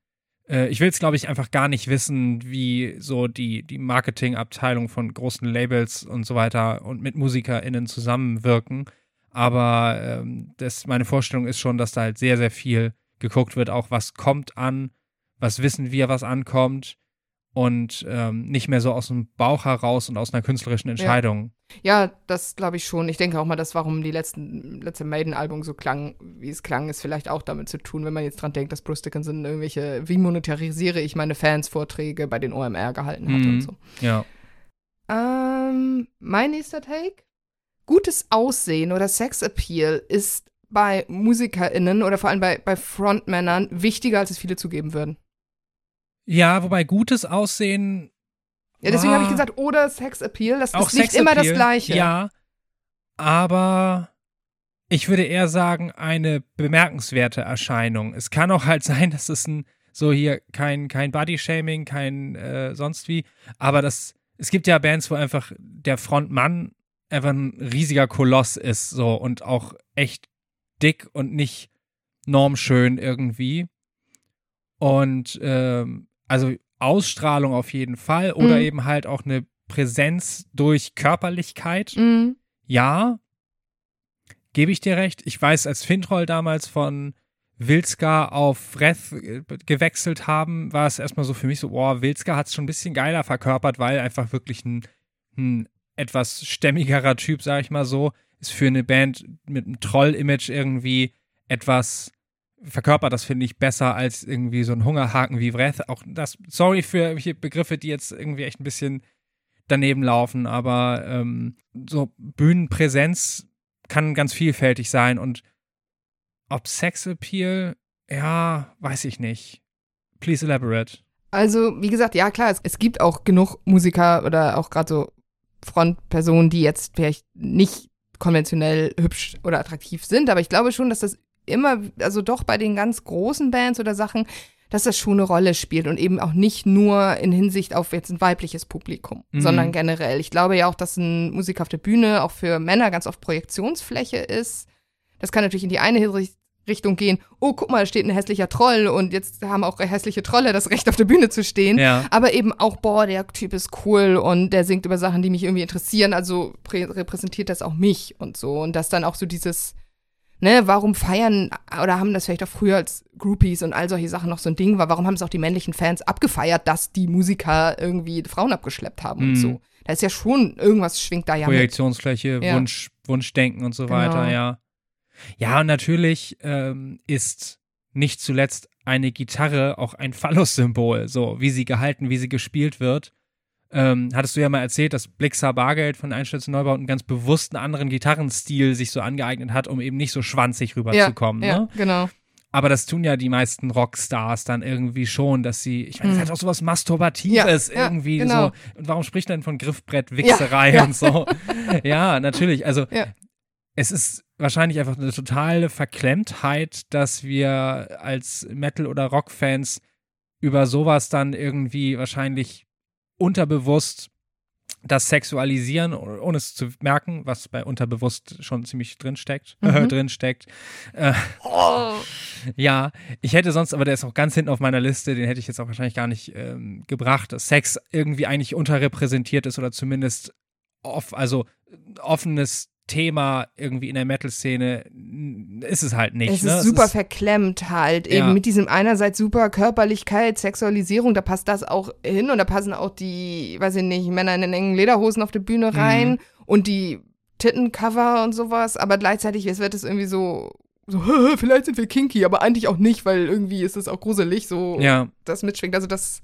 äh, ich will es, glaube ich, einfach gar nicht wissen, wie so die, die Marketingabteilung von großen Labels und so weiter und mit MusikerInnen zusammenwirken. Aber ähm, das, meine Vorstellung ist schon, dass da halt sehr, sehr viel geguckt wird, auch was kommt an, was wissen wir, was ankommt und ähm, nicht mehr so aus dem Bauch heraus und aus einer künstlerischen Entscheidung. Ja, das glaube ich schon. Ich denke auch mal, das, warum die letzten, letzte Maiden-Album so klang, wie es klang, ist vielleicht auch damit zu tun, wenn man jetzt dran denkt, dass Bruce Dickinson irgendwelche, wie monetarisiere ich meine Fans-Vorträge bei den OMR gehalten hat Mhm. und so. Ja. Ähm, mein nächster Take. Gutes Aussehen oder Sexappeal ist bei MusikerInnen oder vor allem bei, bei Frontmännern wichtiger, als es viele zugeben würden. Ja, wobei gutes Aussehen Ja, deswegen habe ich Ah. gesagt, oder Sexappeal, das auch ist nicht immer das Gleiche. Ja, aber ich würde eher sagen, eine bemerkenswerte Erscheinung. Es kann auch halt sein, dass es ein, so hier kein, kein Body-Shaming, kein äh, sonst wie, aber das, es gibt ja Bands, wo einfach der Frontmann einfach ein riesiger Koloss ist, so und auch echt dick und nicht normschön irgendwie. Und ähm, also Ausstrahlung auf jeden Fall oder Mhm. eben halt auch eine Präsenz durch Körperlichkeit. Mhm. Ja, gebe ich dir recht. Ich weiß, als Fintroll damals von Wilska auf Reth äh, gewechselt haben, war es erstmal so für mich so, boah, Wilska hat es schon ein bisschen geiler verkörpert, weil einfach wirklich ein, ein etwas stämmigerer Typ, sag ich mal so, ist für eine Band mit einem Troll-Image irgendwie etwas verkörpert das, finde ich, besser als irgendwie so ein Hungerhaken wie Wrath. Auch das, sorry für Begriffe, die jetzt irgendwie echt ein bisschen daneben laufen, aber ähm, so Bühnenpräsenz kann ganz vielfältig sein und ob Sexappeal, ja, weiß ich nicht. Please elaborate. Also, wie gesagt, ja klar, es, es gibt auch genug Musiker oder auch gerade so Frontpersonen, die jetzt vielleicht nicht konventionell hübsch oder attraktiv sind, aber ich glaube schon, dass das immer, also doch bei den ganz großen Bands oder Sachen, dass das schon eine Rolle spielt und eben auch nicht nur in Hinsicht auf jetzt ein weibliches Publikum, Mhm. sondern generell. Ich glaube ja auch, dass ein Musiker auf der Bühne auch für Männer ganz oft Projektionsfläche ist. Das kann natürlich in die eine Richt- Richtung gehen. Oh, guck mal, da steht ein hässlicher Troll und jetzt haben auch hässliche Trolle das Recht auf der Bühne zu stehen. Ja. Aber eben auch, boah, der Typ ist cool und der singt über Sachen, die mich irgendwie interessieren, also prä- repräsentiert das auch mich und so. Und das dann auch so dieses, ne, warum feiern oder haben das vielleicht auch früher als Groupies und all solche Sachen noch so ein Ding war, warum haben es auch die männlichen Fans abgefeiert, dass die Musiker irgendwie Frauen abgeschleppt haben Mhm. und so. Da ist ja schon, irgendwas schwingt da ja. Projektionsfläche, Ja. Wunsch, Wunschdenken und so Genau. weiter, ja. Ja, und natürlich ähm, ist nicht zuletzt eine Gitarre auch ein Phallus-Symbol, so wie sie gehalten, wie sie gespielt wird. Ähm, hattest du ja mal erzählt, dass Blixer Bargeld von Einstellung Neubau einen ganz bewussten anderen Gitarrenstil sich so angeeignet hat, um eben nicht so schwanzig rüberzukommen. ja, ne? genau. Aber das tun ja die meisten Rockstars dann irgendwie schon, dass sie, ich meine, das Mhm. hat auch sowas Masturbatives Ja, ja, irgendwie genau. so. Und warum spricht man denn von Griffbrett-Wichserei Ja, ja. und so? ja, natürlich. Also Ja. es ist wahrscheinlich einfach eine totale Verklemmtheit, dass wir als Metal- oder Rockfans über sowas dann irgendwie wahrscheinlich unterbewusst das Sexualisieren, ohne es zu merken, was bei unterbewusst schon ziemlich drin steckt, Mhm. drin steckt. Äh, Oh. ja, ich hätte sonst, aber der ist auch ganz hinten auf meiner Liste, den hätte ich jetzt auch wahrscheinlich gar nicht ähm, gebracht, dass Sex irgendwie eigentlich unterrepräsentiert ist oder zumindest off, also offenes Thema irgendwie in der Metal-Szene ist es halt nicht. Es ne? ist super ist, verklemmt halt, eben Ja. mit diesem einerseits super Körperlichkeit, Sexualisierung, da passt das auch hin und da passen auch die, weiß ich nicht, Männer in den engen Lederhosen auf der Bühne rein Mhm. und die Tittencover und sowas, aber gleichzeitig es wird es irgendwie so, so, vielleicht sind wir kinky, aber eigentlich auch nicht, weil irgendwie ist es auch gruselig, so ja, das mitschwingt. Also das,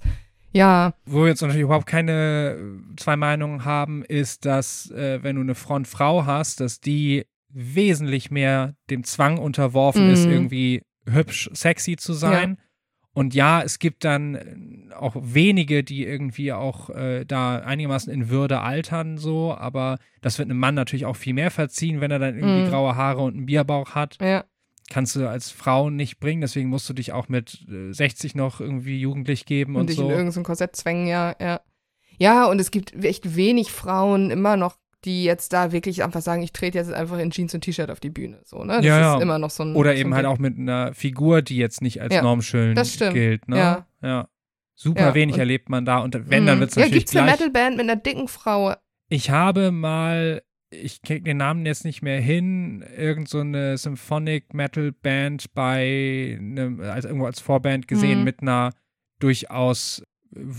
ja, wo wir jetzt natürlich überhaupt keine äh, zwei Meinungen haben, ist, dass äh, wenn du eine Frontfrau hast, dass die wesentlich mehr dem Zwang unterworfen Mhm. ist, irgendwie hübsch, sexy zu sein. Und ja, es gibt dann äh, auch wenige, die irgendwie auch äh, da einigermaßen in Würde altern, so, aber das wird einem Mann natürlich auch viel mehr verziehen, wenn er dann irgendwie Mhm. graue Haare und einen Bierbauch hat. ja. Kannst du als Frau nicht bringen, deswegen musst du dich auch mit äh, 60 noch irgendwie jugendlich geben und, und, dich so. in irgendein Korsett zwängen, ja, ja. Ja, und es gibt echt wenig Frauen immer noch, die jetzt da wirklich einfach sagen, ich trete jetzt einfach in Jeans und T-Shirt auf die Bühne, so, ne? Das Ja, ist ja. immer noch so ein Oder so eben ein halt auch mit einer Figur, die jetzt nicht als Ja, normschön das stimmt. gilt. Ne? Ja. ja. Super Ja, wenig erlebt man da. Und wenn, dann Mhm. wird es Ja, natürlich gibt's eine gleich. Metalband mit einer dicken Frau? Ich habe mal, ich krieg den Namen jetzt nicht mehr hin, irgend so eine Symphonic Metal Band bei einem, also irgendwo als Vorband gesehen Mhm. mit einer durchaus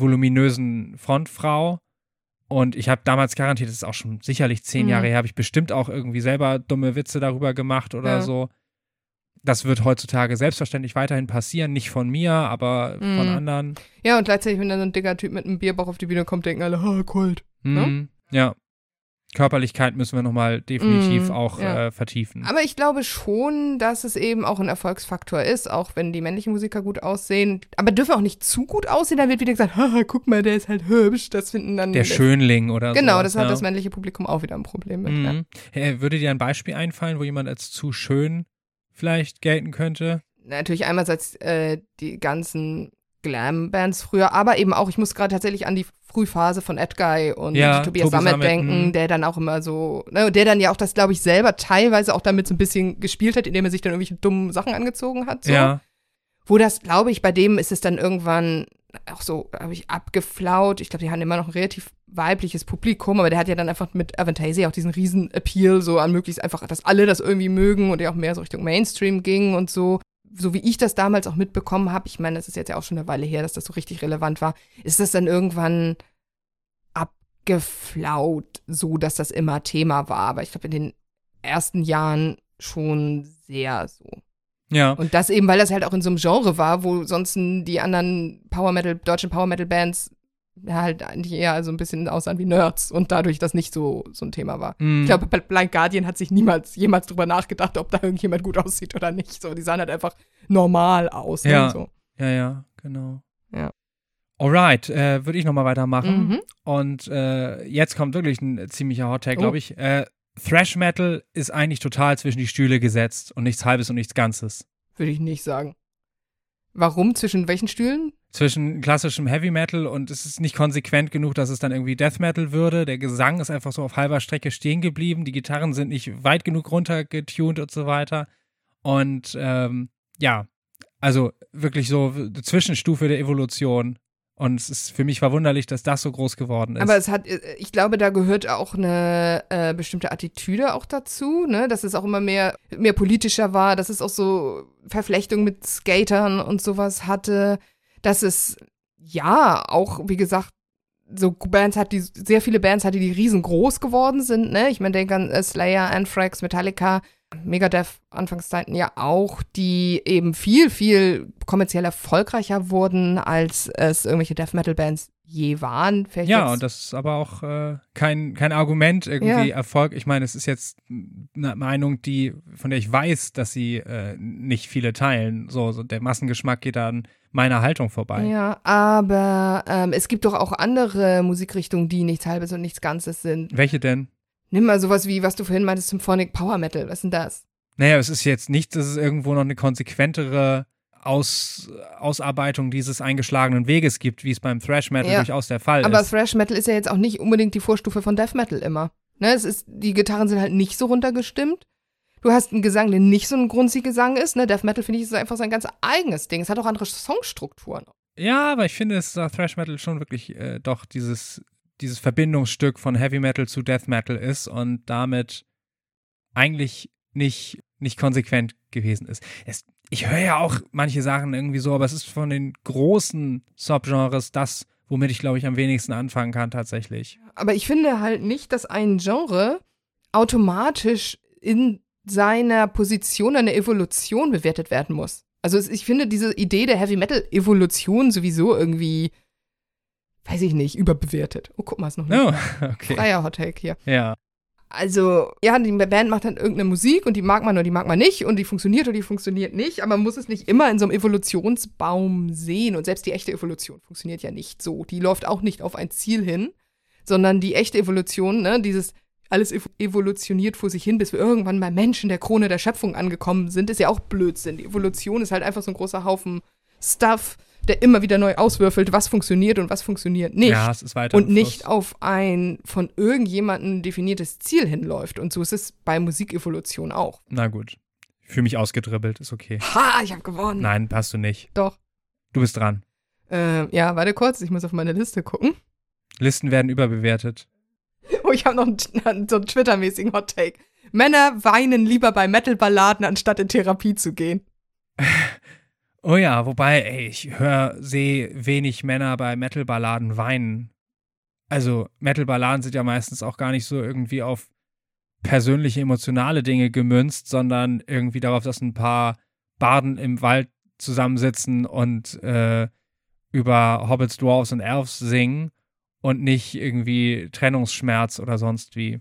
voluminösen Frontfrau. Und ich habe damals garantiert, das ist auch schon sicherlich zehn Mhm. Jahre her, habe ich bestimmt auch irgendwie selber dumme Witze darüber gemacht oder Ja. so. Das wird heutzutage selbstverständlich weiterhin passieren, nicht von mir, aber von Mhm. anderen. Ja, und gleichzeitig, wenn dann so ein dicker Typ mit einem Bierbauch auf die Bühne kommt, denken alle, ha, Colt. Ne? Mhm. Ja. Körperlichkeit müssen wir nochmal definitiv Mhm, auch ja. äh, vertiefen. Aber ich glaube schon, dass es eben auch ein Erfolgsfaktor ist, auch wenn die männlichen Musiker gut aussehen. Aber dürfen auch nicht zu gut aussehen, dann wird wieder gesagt, haha, guck mal, der ist halt hübsch. Das finden dann Der Schönling oder so. Genau, das hat ja. das männliche Publikum auch wieder ein Problem mit. Ja. Mhm. Hey, würde dir ein Beispiel einfallen, wo jemand als zu schön vielleicht gelten könnte? Natürlich einerseits äh, die ganzen Glam-Bands früher, aber eben auch, ich muss gerade tatsächlich an die Frühphase von Ed Guy und Ja, Tobias Tobi Sammet denken, mhm. der dann auch immer so, ne, der dann ja auch das, glaube ich, selber teilweise auch damit so ein bisschen gespielt hat, indem er sich dann irgendwelche dummen Sachen angezogen hat. So. Ja. Wo das, glaube ich, bei dem ist es dann irgendwann auch so, habe ich abgeflaut. Ich glaube, die haben immer noch ein relativ weibliches Publikum, aber der hat ja dann einfach mit Avantasia auch diesen riesen Appeal so an möglichst einfach, dass alle das irgendwie mögen und der auch mehr so Richtung Mainstream ging und so. So wie ich das damals auch mitbekommen habe, ich meine, das ist jetzt ja auch schon eine Weile her, dass das so richtig relevant war, ist das dann irgendwann abgeflaut, so dass das immer Thema war. Aber ich glaube, in den ersten Jahren schon sehr so. Ja. Und das eben, weil das halt auch in so einem Genre war, wo sonst die anderen Power Metal, deutschen Power Metal Bands halt eigentlich eher so ein bisschen aussahen wie Nerds und dadurch das nicht so, so ein Thema war. Mhm. Ich glaube, bei Blind Guardian hat sich niemals jemals drüber nachgedacht, ob da irgendjemand gut aussieht oder nicht. So, die sahen halt einfach normal aus. ne, Ja. So. Ja, ja, genau. Ja. Alright, äh, würde ich nochmal weitermachen. Mhm. Und äh, jetzt kommt wirklich ein ziemlicher Hot Take, Oh. glaube ich. Äh, Thrash Metal ist eigentlich total zwischen die Stühle gesetzt und nichts Halbes und nichts Ganzes. Würde ich nicht sagen. Warum? Zwischen welchen Stühlen? Zwischen klassischem Heavy Metal und es ist nicht konsequent genug, dass es dann irgendwie Death Metal würde. Der Gesang ist einfach so auf halber Strecke stehen geblieben. Die Gitarren sind nicht weit genug runtergetuned und so weiter. Und ähm, ja, also wirklich so eine Zwischenstufe der Evolution. Und es ist für mich verwunderlich, dass das so groß geworden ist. Aber es hat, ich glaube, da gehört auch eine äh, bestimmte Attitüde auch dazu, ne? Dass es auch immer mehr, mehr politischer war, dass es auch so Verflechtung mit Skatern und sowas hatte, dass es ja auch, wie gesagt, so Bands hat, die sehr viele Bands hatte, die riesengroß geworden sind, ne? Ich meine, denk an äh, Slayer, Anthrax, Metallica, Megadeth Anfangszeiten ja auch, die eben viel, viel kommerziell erfolgreicher wurden, als es irgendwelche Death Metal Bands je waren. Vielleicht ja, und das ist aber auch äh, kein, kein Argument irgendwie Ja. Erfolg. Ich meine, es ist jetzt eine Meinung, die, von der ich weiß, dass sie äh, nicht viele teilen. So, so der Massengeschmack geht an meiner Haltung vorbei. Ja, aber ähm, es gibt doch auch andere Musikrichtungen, die nichts Halbes und nichts Ganzes sind. Welche denn? Nimm mal sowas wie, was du vorhin meintest, Symphonic Power Metal. Was ist denn das? Naja, es ist jetzt nicht, dass es irgendwo noch eine konsequentere Aus, Ausarbeitung dieses eingeschlagenen Weges gibt, wie es beim Thrash Metal Ja. durchaus der Fall Aber ist. Thrash Metal ist ja jetzt auch nicht unbedingt die Vorstufe von Death Metal immer. Ne, es ist, die Gitarren sind halt nicht so runtergestimmt. Du hast einen Gesang, der nicht so ein Grunzi-Gesang ist. Ne? Death Metal, finde ich, ist einfach sein ganz eigenes Ding. Es hat auch andere Songstrukturen. Ja, aber ich finde, es da Thrash Metal schon wirklich äh, doch dieses, dieses Verbindungsstück von Heavy Metal zu Death Metal ist und damit eigentlich nicht, nicht konsequent gewesen ist. Es, ich höre ja auch manche Sachen irgendwie so, aber es ist von den großen Subgenres das, womit ich, glaube ich, am wenigsten anfangen kann tatsächlich. Aber ich finde halt nicht, dass ein Genre automatisch in seiner Position eine Evolution bewertet werden muss. Also ich finde diese Idee der Heavy Metal Evolution sowieso irgendwie, weiß ich nicht, überbewertet. Oh, guck mal, ist noch nicht Oh, okay. freier Hot Take hier. Ja. Also, ja, die Band macht dann irgendeine Musik und die mag man oder die mag man nicht und die funktioniert oder die funktioniert nicht, aber man muss es nicht immer in so einem Evolutionsbaum sehen und selbst die echte Evolution funktioniert ja nicht so. Die läuft auch nicht auf ein Ziel hin, sondern die echte Evolution, ne, dieses alles ev evolutioniert vor sich hin, bis wir irgendwann bei Menschen der Krone der Schöpfung angekommen sind, ist ja auch Blödsinn. Die Evolution ist halt einfach so ein großer Haufen Stuff, der immer wieder neu auswürfelt, was funktioniert und was funktioniert nicht Ja, es ist weiter. und nicht Fluss. auf ein von irgendjemandem definiertes Ziel hinläuft. Und so ist es bei Musikevolution auch. Na gut. Ich fühle mich ausgedribbelt, ist okay. Ha, ich habe gewonnen. Nein, passt du nicht. Doch. Du bist dran. Äh, ja, warte kurz, ich muss auf meine Liste gucken. Listen werden überbewertet. Oh, ich habe noch einen, so einen Twitter-mäßigen Hot-Take. Männer weinen lieber bei Metal-Balladen, anstatt in Therapie zu gehen. Oh ja, wobei, ey, ich höre, sehe wenig Männer bei Metal-Balladen weinen. Also, Metal-Balladen sind ja meistens auch gar nicht so irgendwie auf persönliche, emotionale Dinge gemünzt, sondern irgendwie darauf, dass ein paar Barden im Wald zusammensitzen und äh, über Hobbits, Dwarfs und Elves singen und nicht irgendwie Trennungsschmerz oder sonst wie.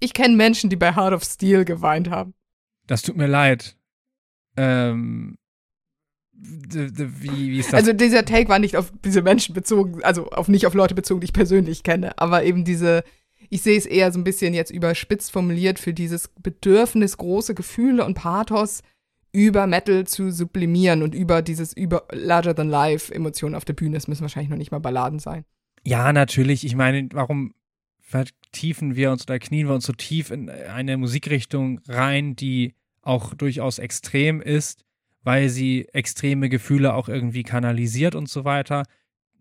Ich kenne Menschen, die bei Heart of Steel geweint haben. Das tut mir leid. Ähm, wie, wie ist das? Also dieser Take war nicht auf diese Menschen bezogen, also auf nicht auf Leute bezogen, die ich persönlich kenne, aber eben diese, ich sehe es eher so ein bisschen jetzt überspitzt formuliert für dieses Bedürfnis, große Gefühle und Pathos über Metal zu sublimieren und über dieses über larger than life Emotionen auf der Bühne. Es müssen wahrscheinlich noch nicht mal Balladen sein. Ja, natürlich. Ich meine, warum vertiefen wir uns oder knien wir uns so tief in eine Musikrichtung rein, die auch durchaus extrem ist, weil sie extreme Gefühle auch irgendwie kanalisiert und so weiter.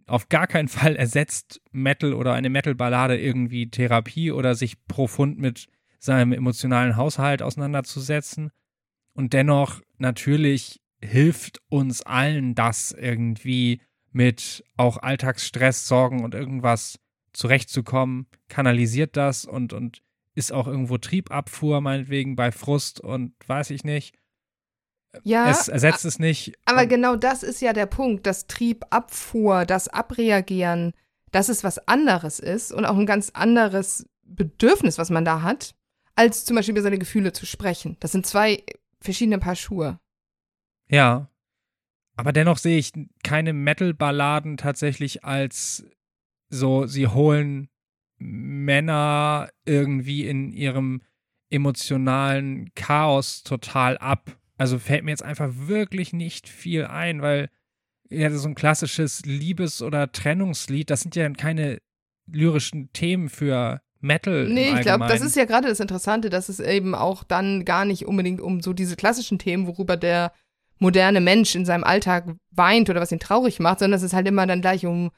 Auf gar keinen Fall ersetzt Metal oder eine Metal-Ballade irgendwie Therapie oder sich profund mit seinem emotionalen Haushalt auseinanderzusetzen. Und dennoch natürlich hilft uns allen das irgendwie mit auch Alltagsstress, Sorgen und irgendwas zurechtzukommen, kanalisiert das und, und ist auch irgendwo Triebabfuhr, meinetwegen bei Frust und weiß ich nicht. Ja, es ersetzt es nicht. aber genau das ist ja der Punkt, das Triebabfuhr, das Abreagieren, dass es was anderes ist und auch ein ganz anderes Bedürfnis, was man da hat, als zum Beispiel über seine Gefühle zu sprechen. Das sind zwei verschiedene Paar Schuhe. Ja. Aber dennoch sehe ich keine Metal-Balladen tatsächlich als so, sie holen Männer irgendwie in ihrem emotionalen Chaos total ab. Also fällt mir jetzt einfach wirklich nicht viel ein, weil ja, so ein klassisches Liebes- oder Trennungslied, das sind ja keine lyrischen Themen für Metal. Nee, ich glaube, das ist ja gerade das Interessante, dass es eben auch dann gar nicht unbedingt um so diese klassischen Themen, worüber der moderne Mensch in seinem Alltag weint oder was ihn traurig macht, sondern es ist halt immer dann gleich um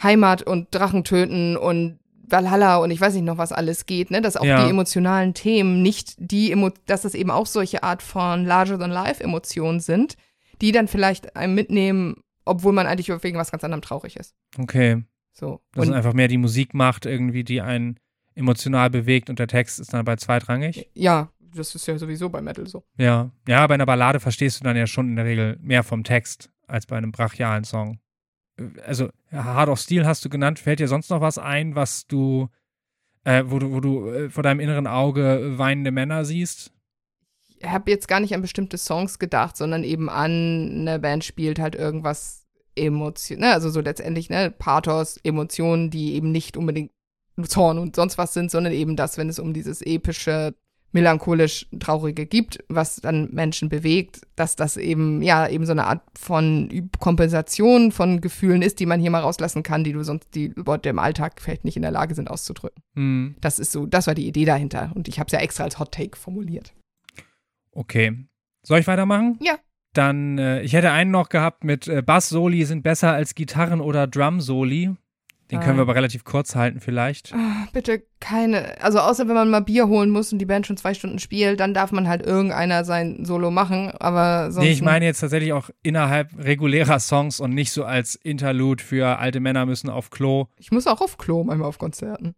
Heimat und Drachentöten und Valhalla und ich weiß nicht noch, was alles geht, ne? Dass auch Ja. die emotionalen Themen nicht die, Emo dass das eben auch solche Art von Larger-than-Life-Emotionen sind, die dann vielleicht einem mitnehmen, obwohl man eigentlich wegen was ganz anderem traurig ist. Okay. So. Dass Und einfach mehr die Musik macht, irgendwie, die einen emotional bewegt und der Text ist dann bei zweitrangig. ja, das ist ja sowieso bei Metal so. Ja. Ja, bei einer Ballade verstehst du dann ja schon in der Regel mehr vom Text als bei einem brachialen Song. Also, Hard of Steel hast du genannt. Fällt dir sonst noch was ein, was du, äh, wo du, wo du äh, vor deinem inneren Auge weinende Männer siehst? ich habe jetzt gar nicht an bestimmte Songs gedacht, sondern eben an, eine Band spielt halt irgendwas Emotion, ne, also so letztendlich, ne, Pathos, Emotionen, die eben nicht unbedingt Zorn und sonst was sind, sondern eben das, wenn es um dieses epische, melancholisch Traurige gibt, was dann Menschen bewegt, dass das eben, ja, eben so eine Art von Kompensation von Gefühlen ist, die man hier mal rauslassen kann, die du sonst, die Leute im Alltag vielleicht nicht in der Lage sind auszudrücken. Hm, Das ist so, das war die Idee dahinter und ich habe es ja extra als Hot Take formuliert. okay. Soll ich weitermachen? Ja. Dann, äh, ich hätte einen noch gehabt mit äh, Bass-Soli sind besser als Gitarren- oder Drum-Soli. Den können wir aber relativ kurz halten vielleicht. Ah, Bitte keine. Also außer wenn man mal Bier holen muss und die Band schon zwei Stunden spielt, dann darf man halt irgendeiner sein Solo machen. Aber sonst. Nee, ich meine jetzt tatsächlich auch innerhalb regulärer Songs und nicht so als Interlude für alte Männer müssen auf Klo. Ich muss auch auf Klo manchmal auf Konzerten.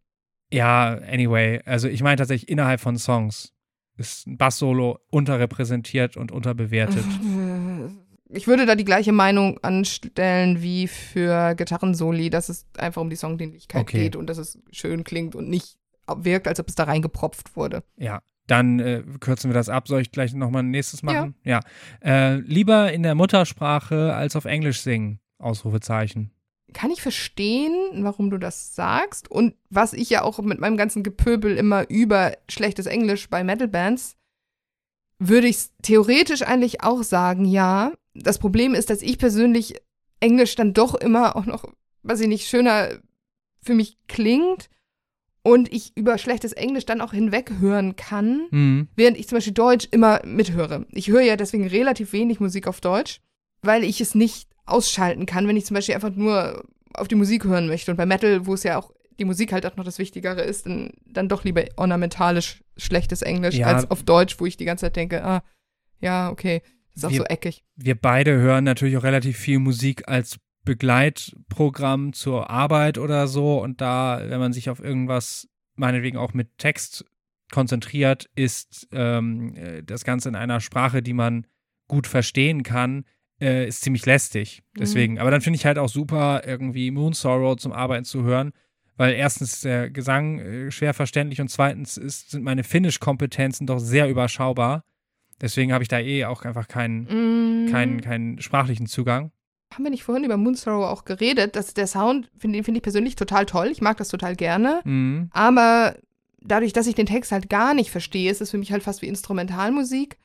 Ja, anyway, also ich meine tatsächlich innerhalb von Songs ist ein Bass-Solo unterrepräsentiert und unterbewertet. Ich würde da die gleiche Meinung anstellen wie für Gitarrensoli, dass es einfach um die Songdienlichkeit Okay. geht und dass es schön klingt und nicht wirkt, als ob es da reingepropft wurde. Ja, dann äh, kürzen wir das ab. Soll ich gleich nochmal ein nächstes machen? Ja. Äh, lieber in der Muttersprache als auf Englisch singen. Ausrufezeichen. Kann ich verstehen, warum du das sagst. Und was ich ja auch mit meinem ganzen Gepöbel immer über schlechtes Englisch bei Metal-Bands, würde ich theoretisch eigentlich auch sagen, ja. Das Problem ist, dass ich persönlich Englisch dann doch immer auch noch, weiß ich nicht, schöner für mich klingt und ich über schlechtes Englisch dann auch hinweghören kann, Mhm. während ich zum Beispiel Deutsch immer mithöre. Ich höre ja deswegen relativ wenig Musik auf Deutsch, weil ich es nicht ausschalten kann, wenn ich zum Beispiel einfach nur auf die Musik hören möchte. Und bei Metal, wo es ja auch die Musik halt auch noch das Wichtigere ist, dann, dann doch lieber ornamentalisch schlechtes Englisch Ja. als auf Deutsch, wo ich die ganze Zeit denke, ah, ja, okay, ist auch Wir- so eckig. Wir beide hören natürlich auch relativ viel Musik als Begleitprogramm zur Arbeit oder so. Und da, wenn man sich auf irgendwas, meinetwegen auch mit Text konzentriert, ist ähm, äh, das Ganze in einer Sprache, die man gut verstehen kann, äh, ist ziemlich lästig. Deswegen, aber dann finde ich halt auch super, irgendwie Moon Sorrow zum Arbeiten zu hören, weil erstens ist der Gesang äh, schwer verständlich und zweitens ist, sind meine Finnisch-Kompetenzen doch sehr überschaubar. Deswegen habe ich da eh auch einfach keinen, Mm. keinen, keinen sprachlichen Zugang. Haben wir nicht vorhin über Moonsorrow auch geredet? dass der Sound finde find ich persönlich total toll. Ich mag das total gerne. Mhm. Aber dadurch, dass ich den Text halt gar nicht verstehe, ist es für mich halt fast wie Instrumentalmusik.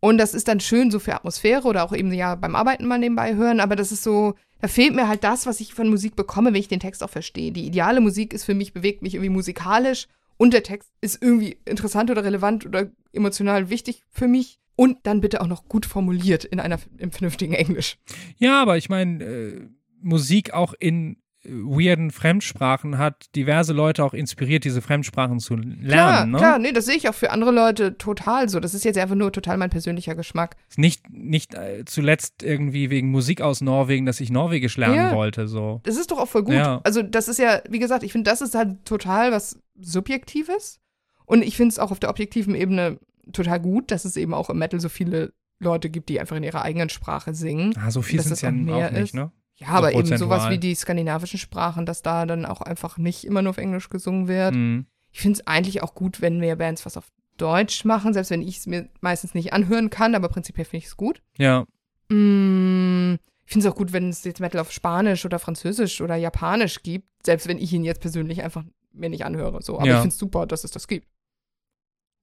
Und das ist dann schön so für Atmosphäre oder auch eben ja beim Arbeiten mal nebenbei hören. Aber das ist so, da fehlt mir halt das, was ich von Musik bekomme, wenn ich den Text auch verstehe. Die ideale Musik ist für mich, bewegt mich irgendwie musikalisch und der Text ist irgendwie interessant oder relevant oder emotional wichtig für mich. Und dann bitte auch noch gut formuliert in einer im vernünftigen Englisch. Ja, aber ich meine, äh, Musik auch in weirden Fremdsprachen hat diverse Leute auch inspiriert, diese Fremdsprachen zu lernen. Klar, ne? klar, nee, das sehe ich auch für andere Leute total so. Das ist jetzt einfach nur total mein persönlicher Geschmack. Nicht, nicht äh, zuletzt irgendwie wegen Musik aus Norwegen, dass ich Norwegisch lernen Ja. wollte. So. Das ist doch auch voll gut. Ja. Also, das ist ja, wie gesagt, ich finde, das ist halt total was Subjektives. Und ich finde es auch auf der objektiven Ebene total gut, dass es eben auch im Metal so viele Leute gibt, die einfach in ihrer eigenen Sprache singen. Ah, so viel sind es ja auch nicht, ist. ne? Ja, aber eben sowas wie die skandinavischen Sprachen, dass da dann auch einfach nicht immer nur auf Englisch gesungen wird. Mhm. Ich finde es eigentlich auch gut, wenn mehr Bands was auf Deutsch machen, selbst wenn ich es mir meistens nicht anhören kann, aber prinzipiell finde ich es gut. Ja. Mm, ich finde es auch gut, wenn es jetzt Metal auf Spanisch oder Französisch oder Japanisch gibt, selbst wenn ich ihn jetzt persönlich einfach mir nicht anhöre. So. Aber Ja. ich finde es super, dass es das gibt.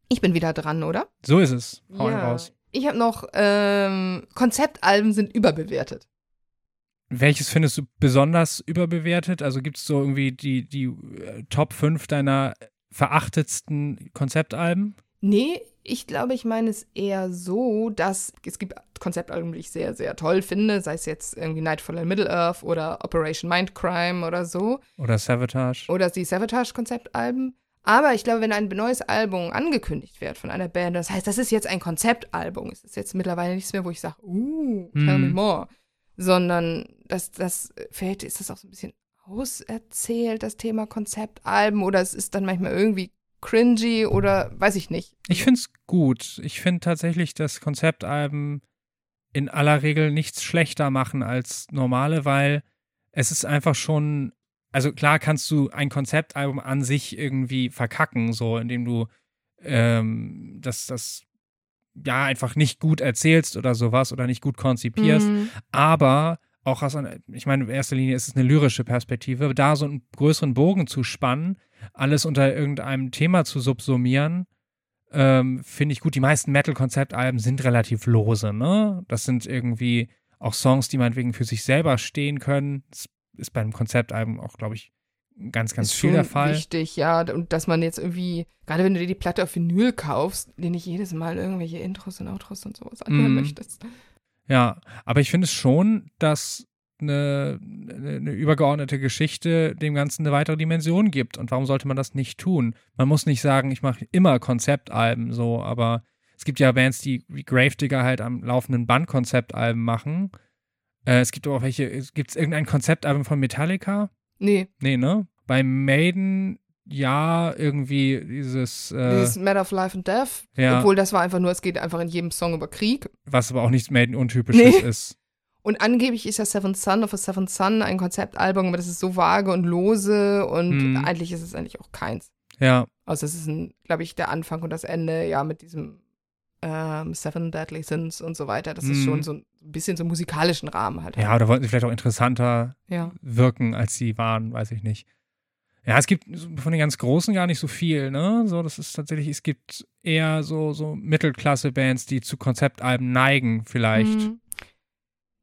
Ich bin wieder dran, oder? So ist es. Hau ihn raus. Ich habe noch, ähm, Konzeptalben sind überbewertet. Welches findest du besonders überbewertet? Also gibt es so irgendwie die, die äh, Top 5 deiner verachtetsten Konzeptalben? Nee, ich glaube, ich meine es eher so, dass es gibt Konzeptalben, die ich sehr, sehr toll finde, sei es jetzt irgendwie Nightfall in Middle-earth oder Operation Mindcrime oder so. Oder Savatage? oder die Savatage-Konzeptalben. Aber ich glaube, wenn ein neues Album angekündigt wird von einer Band, das heißt, das ist jetzt ein Konzeptalbum, es ist jetzt mittlerweile nichts mehr, wo ich sage, uh, tell me Mhm. more, sondern das, das, vielleicht ist das auch so ein bisschen auserzählt, das Thema Konzeptalben, oder es ist dann manchmal irgendwie cringy oder weiß ich nicht. Ich finde es gut. Ich finde tatsächlich, dass Konzeptalben in aller Regel nichts schlechter machen als normale, weil es ist einfach schon, also klar kannst du ein Konzeptalbum an sich irgendwie verkacken, so indem du ähm, das, das ja einfach nicht gut erzählst oder sowas oder nicht gut konzipierst. Mhm. aber auch aus einer, ich meine, in erster Linie ist es eine lyrische Perspektive, da so einen größeren Bogen zu spannen, alles unter irgendeinem Thema zu subsumieren, ähm, finde ich gut. Die meisten Metal-Konzeptalben sind relativ lose, ne? Das sind irgendwie auch Songs, die meinetwegen für sich selber stehen können. Das ist bei einem Konzeptalbum auch, glaube ich, ganz, ganz ist viel der Fall. wichtig, ja. Und dass man jetzt irgendwie, gerade wenn du dir die Platte auf Vinyl kaufst, dir nicht jedes Mal irgendwelche Intros und Outros und sowas anhören Mhm. möchtest. Ja, aber ich finde es schon, dass eine, eine übergeordnete Geschichte dem Ganzen eine weitere Dimension gibt. Und warum sollte man das nicht tun? Man muss nicht sagen, ich mache immer Konzeptalben so, aber es gibt ja Bands, die wie Gravedigger halt am laufenden Band Konzeptalben machen. Äh, es gibt auch welche, gibt es irgendein Konzeptalbum von Metallica? Nee. Nee, ne? Bei Maiden ja, irgendwie dieses, äh, Dieses Matter of Life and Death. Ja. Obwohl das war einfach nur, es geht einfach in jedem Song über Krieg. was aber auch nichts Maiden-untypisches Nee. ist. Und angeblich ist ja Seventh Son of a Seventh Son ein Konzeptalbum, aber das ist so vage und lose und Mhm. eigentlich ist es eigentlich auch keins. Ja, Also es ist, glaube ich, der Anfang und das Ende, ja, mit diesem ähm, Seven Deadly Sins und so weiter. Das ist Mhm. schon so ein bisschen so musikalischen Rahmen halt. ja, oder wollten sie vielleicht auch interessanter ja. wirken, als sie waren, weiß ich nicht. Ja, es gibt von den ganz Großen gar nicht so viel, ne? So, das ist tatsächlich, es gibt eher so, so Mittelklasse-Bands, die zu Konzeptalben neigen, vielleicht. Mhm.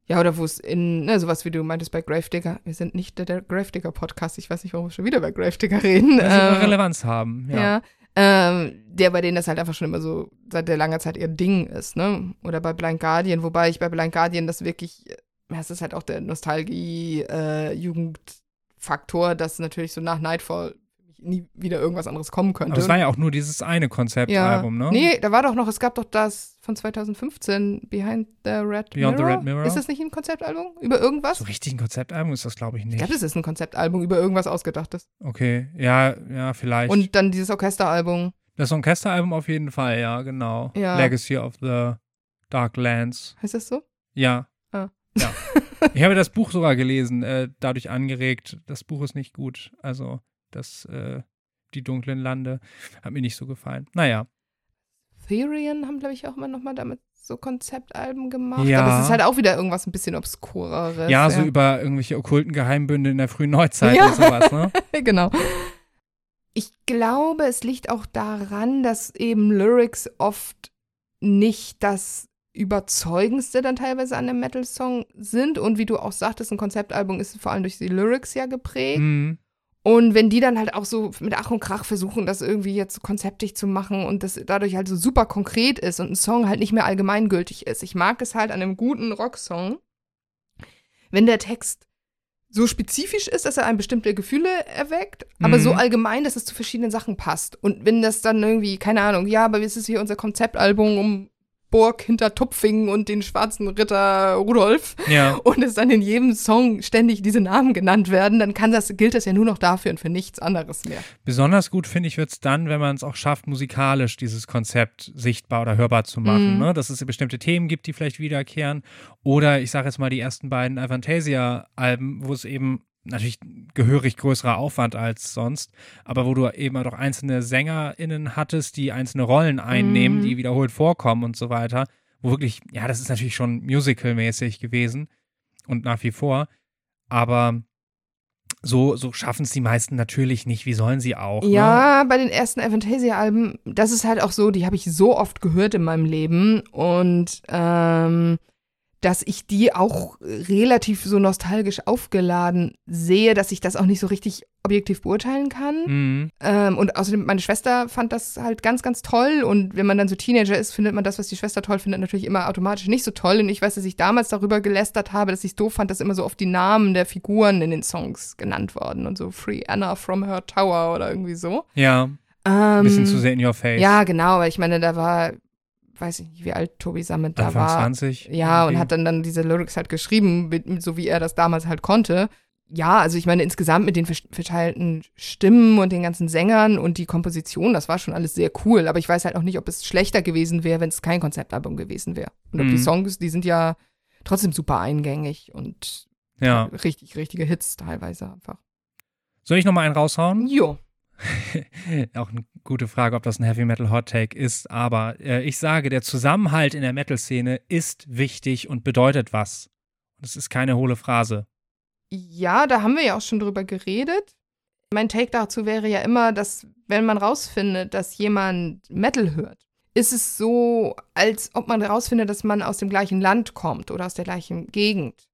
Ja, oder wo es in, ne, sowas wie du meintest bei Gravedigger, wir sind nicht der, der Gravedigger-Podcast, ich weiß nicht, warum wir schon wieder bei Gravedigger reden. Weil sie Ähm, Relevanz haben, ja. Ja. Ähm, der bei denen das halt einfach schon immer so seit der langer Zeit ihr Ding ist, ne? Oder bei Blind Guardian, wobei ich bei Blind Guardian das wirklich, ja, es ist halt auch der Nostalgie-Jugendfaktor, dass natürlich so nach Nightfall nie wieder irgendwas anderes kommen könnte. Aber es war ja auch nur dieses eine Konzeptalbum, ne? Nee, da war doch noch, es gab doch das von 2015, Behind the Red Beyond the Mirror. Red Mirror? Ist das nicht ein Konzeptalbum? Über irgendwas? So richtig ein Konzeptalbum ist das, glaube ich, ich nicht. glaube, das ist ein Konzeptalbum über irgendwas Ausgedachtes. Okay, ja, ja, vielleicht. Und dann dieses Orchesteralbum. das Orchesteralbum auf jeden Fall, ja, genau. Ja. Legacy of the Dark Lands. Heißt das so? Ja. Ah. Ja. Ich habe das Buch sogar gelesen, äh, dadurch angeregt. Das Buch ist nicht gut. Also, das, äh, die dunklen Lande, hat mir nicht so gefallen. Naja. Therian haben, glaube ich, auch immer noch mal damit so Konzeptalben gemacht. Ja. Aber es ist halt auch wieder irgendwas ein bisschen obskureres. Ja, so über irgendwelche okkulten Geheimbünde in der frühen Neuzeit Ja. und sowas, ne? genau. Ich glaube, es liegt auch daran, dass eben Lyrics oft nicht das überzeugendste dann teilweise an einem Metal-Song sind. Und wie du auch sagtest, ein Konzeptalbum ist vor allem durch die Lyrics ja geprägt. Mhm. Und wenn die dann halt auch so mit Ach und Krach versuchen, das irgendwie jetzt konzeptig zu machen und das dadurch halt so super konkret ist und ein Song halt nicht mehr allgemeingültig ist. Ich mag es halt an einem guten Rocksong, wenn der Text so spezifisch ist, dass er einem bestimmte Gefühle erweckt, aber Mhm. so allgemein, dass es zu verschiedenen Sachen passt. Und wenn das dann irgendwie, keine Ahnung, ja, aber es ist hier unser Konzeptalbum um Burg hinter Tupfingen und den schwarzen Ritter Rudolf Ja. und es dann in jedem Song ständig diese Namen genannt werden, dann kann das, gilt das ja nur noch dafür und für nichts anderes mehr. Besonders gut, finde ich, wird es dann, wenn man es auch schafft, musikalisch dieses Konzept sichtbar oder hörbar zu machen. Mhm. Ne? Dass es bestimmte Themen gibt, die vielleicht wiederkehren. Oder ich sage jetzt mal die ersten beiden Avantasia-Alben, wo es eben natürlich gehörig größerer Aufwand als sonst, aber wo du eben auch einzelne SängerInnen hattest, die einzelne Rollen einnehmen, Mhm. die wiederholt vorkommen und so weiter. Wo wirklich, ja, das ist natürlich schon musical-mäßig gewesen und nach wie vor. Aber so, so schaffen es die meisten natürlich nicht. Wie sollen sie auch? Ne? Ja, bei den ersten Avantasia-Alben, das ist halt auch so, die habe ich so oft gehört in meinem Leben und ähm, dass ich die auch relativ so nostalgisch aufgeladen sehe, dass ich das auch nicht so richtig objektiv beurteilen kann. Mhm. Ähm, und außerdem, meine Schwester fand das halt ganz, ganz toll. Und wenn man dann so Teenager ist, findet man das, was die Schwester toll findet, natürlich immer automatisch nicht so toll. Und ich weiß, dass ich damals darüber gelästert habe, dass ich es doof fand, dass immer so oft die Namen der Figuren in den Songs genannt wurden. Und so Free Anna from her tower oder irgendwie so. Ja, Ähm, ein bisschen zu sehr in your face. Ja, genau, weil ich meine, da war, weiß ich nicht, wie alt Tobi Sammet da Anfang war. 20. Ja, und irgendwie. hat dann, dann diese Lyrics halt geschrieben, mit, mit, so wie er das damals halt konnte. Ja, also ich meine, insgesamt mit den verteilten Stimmen und den ganzen Sängern und die Komposition, das war schon alles sehr cool. Aber ich weiß halt auch nicht, ob es schlechter gewesen wäre, wenn es kein Konzeptalbum gewesen wäre. Und ob Mhm. die Songs, die sind ja trotzdem super eingängig und Ja. richtig, richtige Hits teilweise einfach. Soll ich noch mal einen raushauen? Jo. Auch eine gute Frage, ob das ein Heavy Metal Hot Take ist, aber äh, ich sage, der Zusammenhalt in der Metal-Szene ist wichtig und bedeutet was. Das ist keine hohle Phrase. Ja, da haben wir ja auch schon drüber geredet. Mein Take dazu wäre ja immer, dass wenn man rausfindet, dass jemand Metal hört, ist es so, als ob man rausfindet, dass man aus dem gleichen Land kommt oder aus der gleichen Gegend.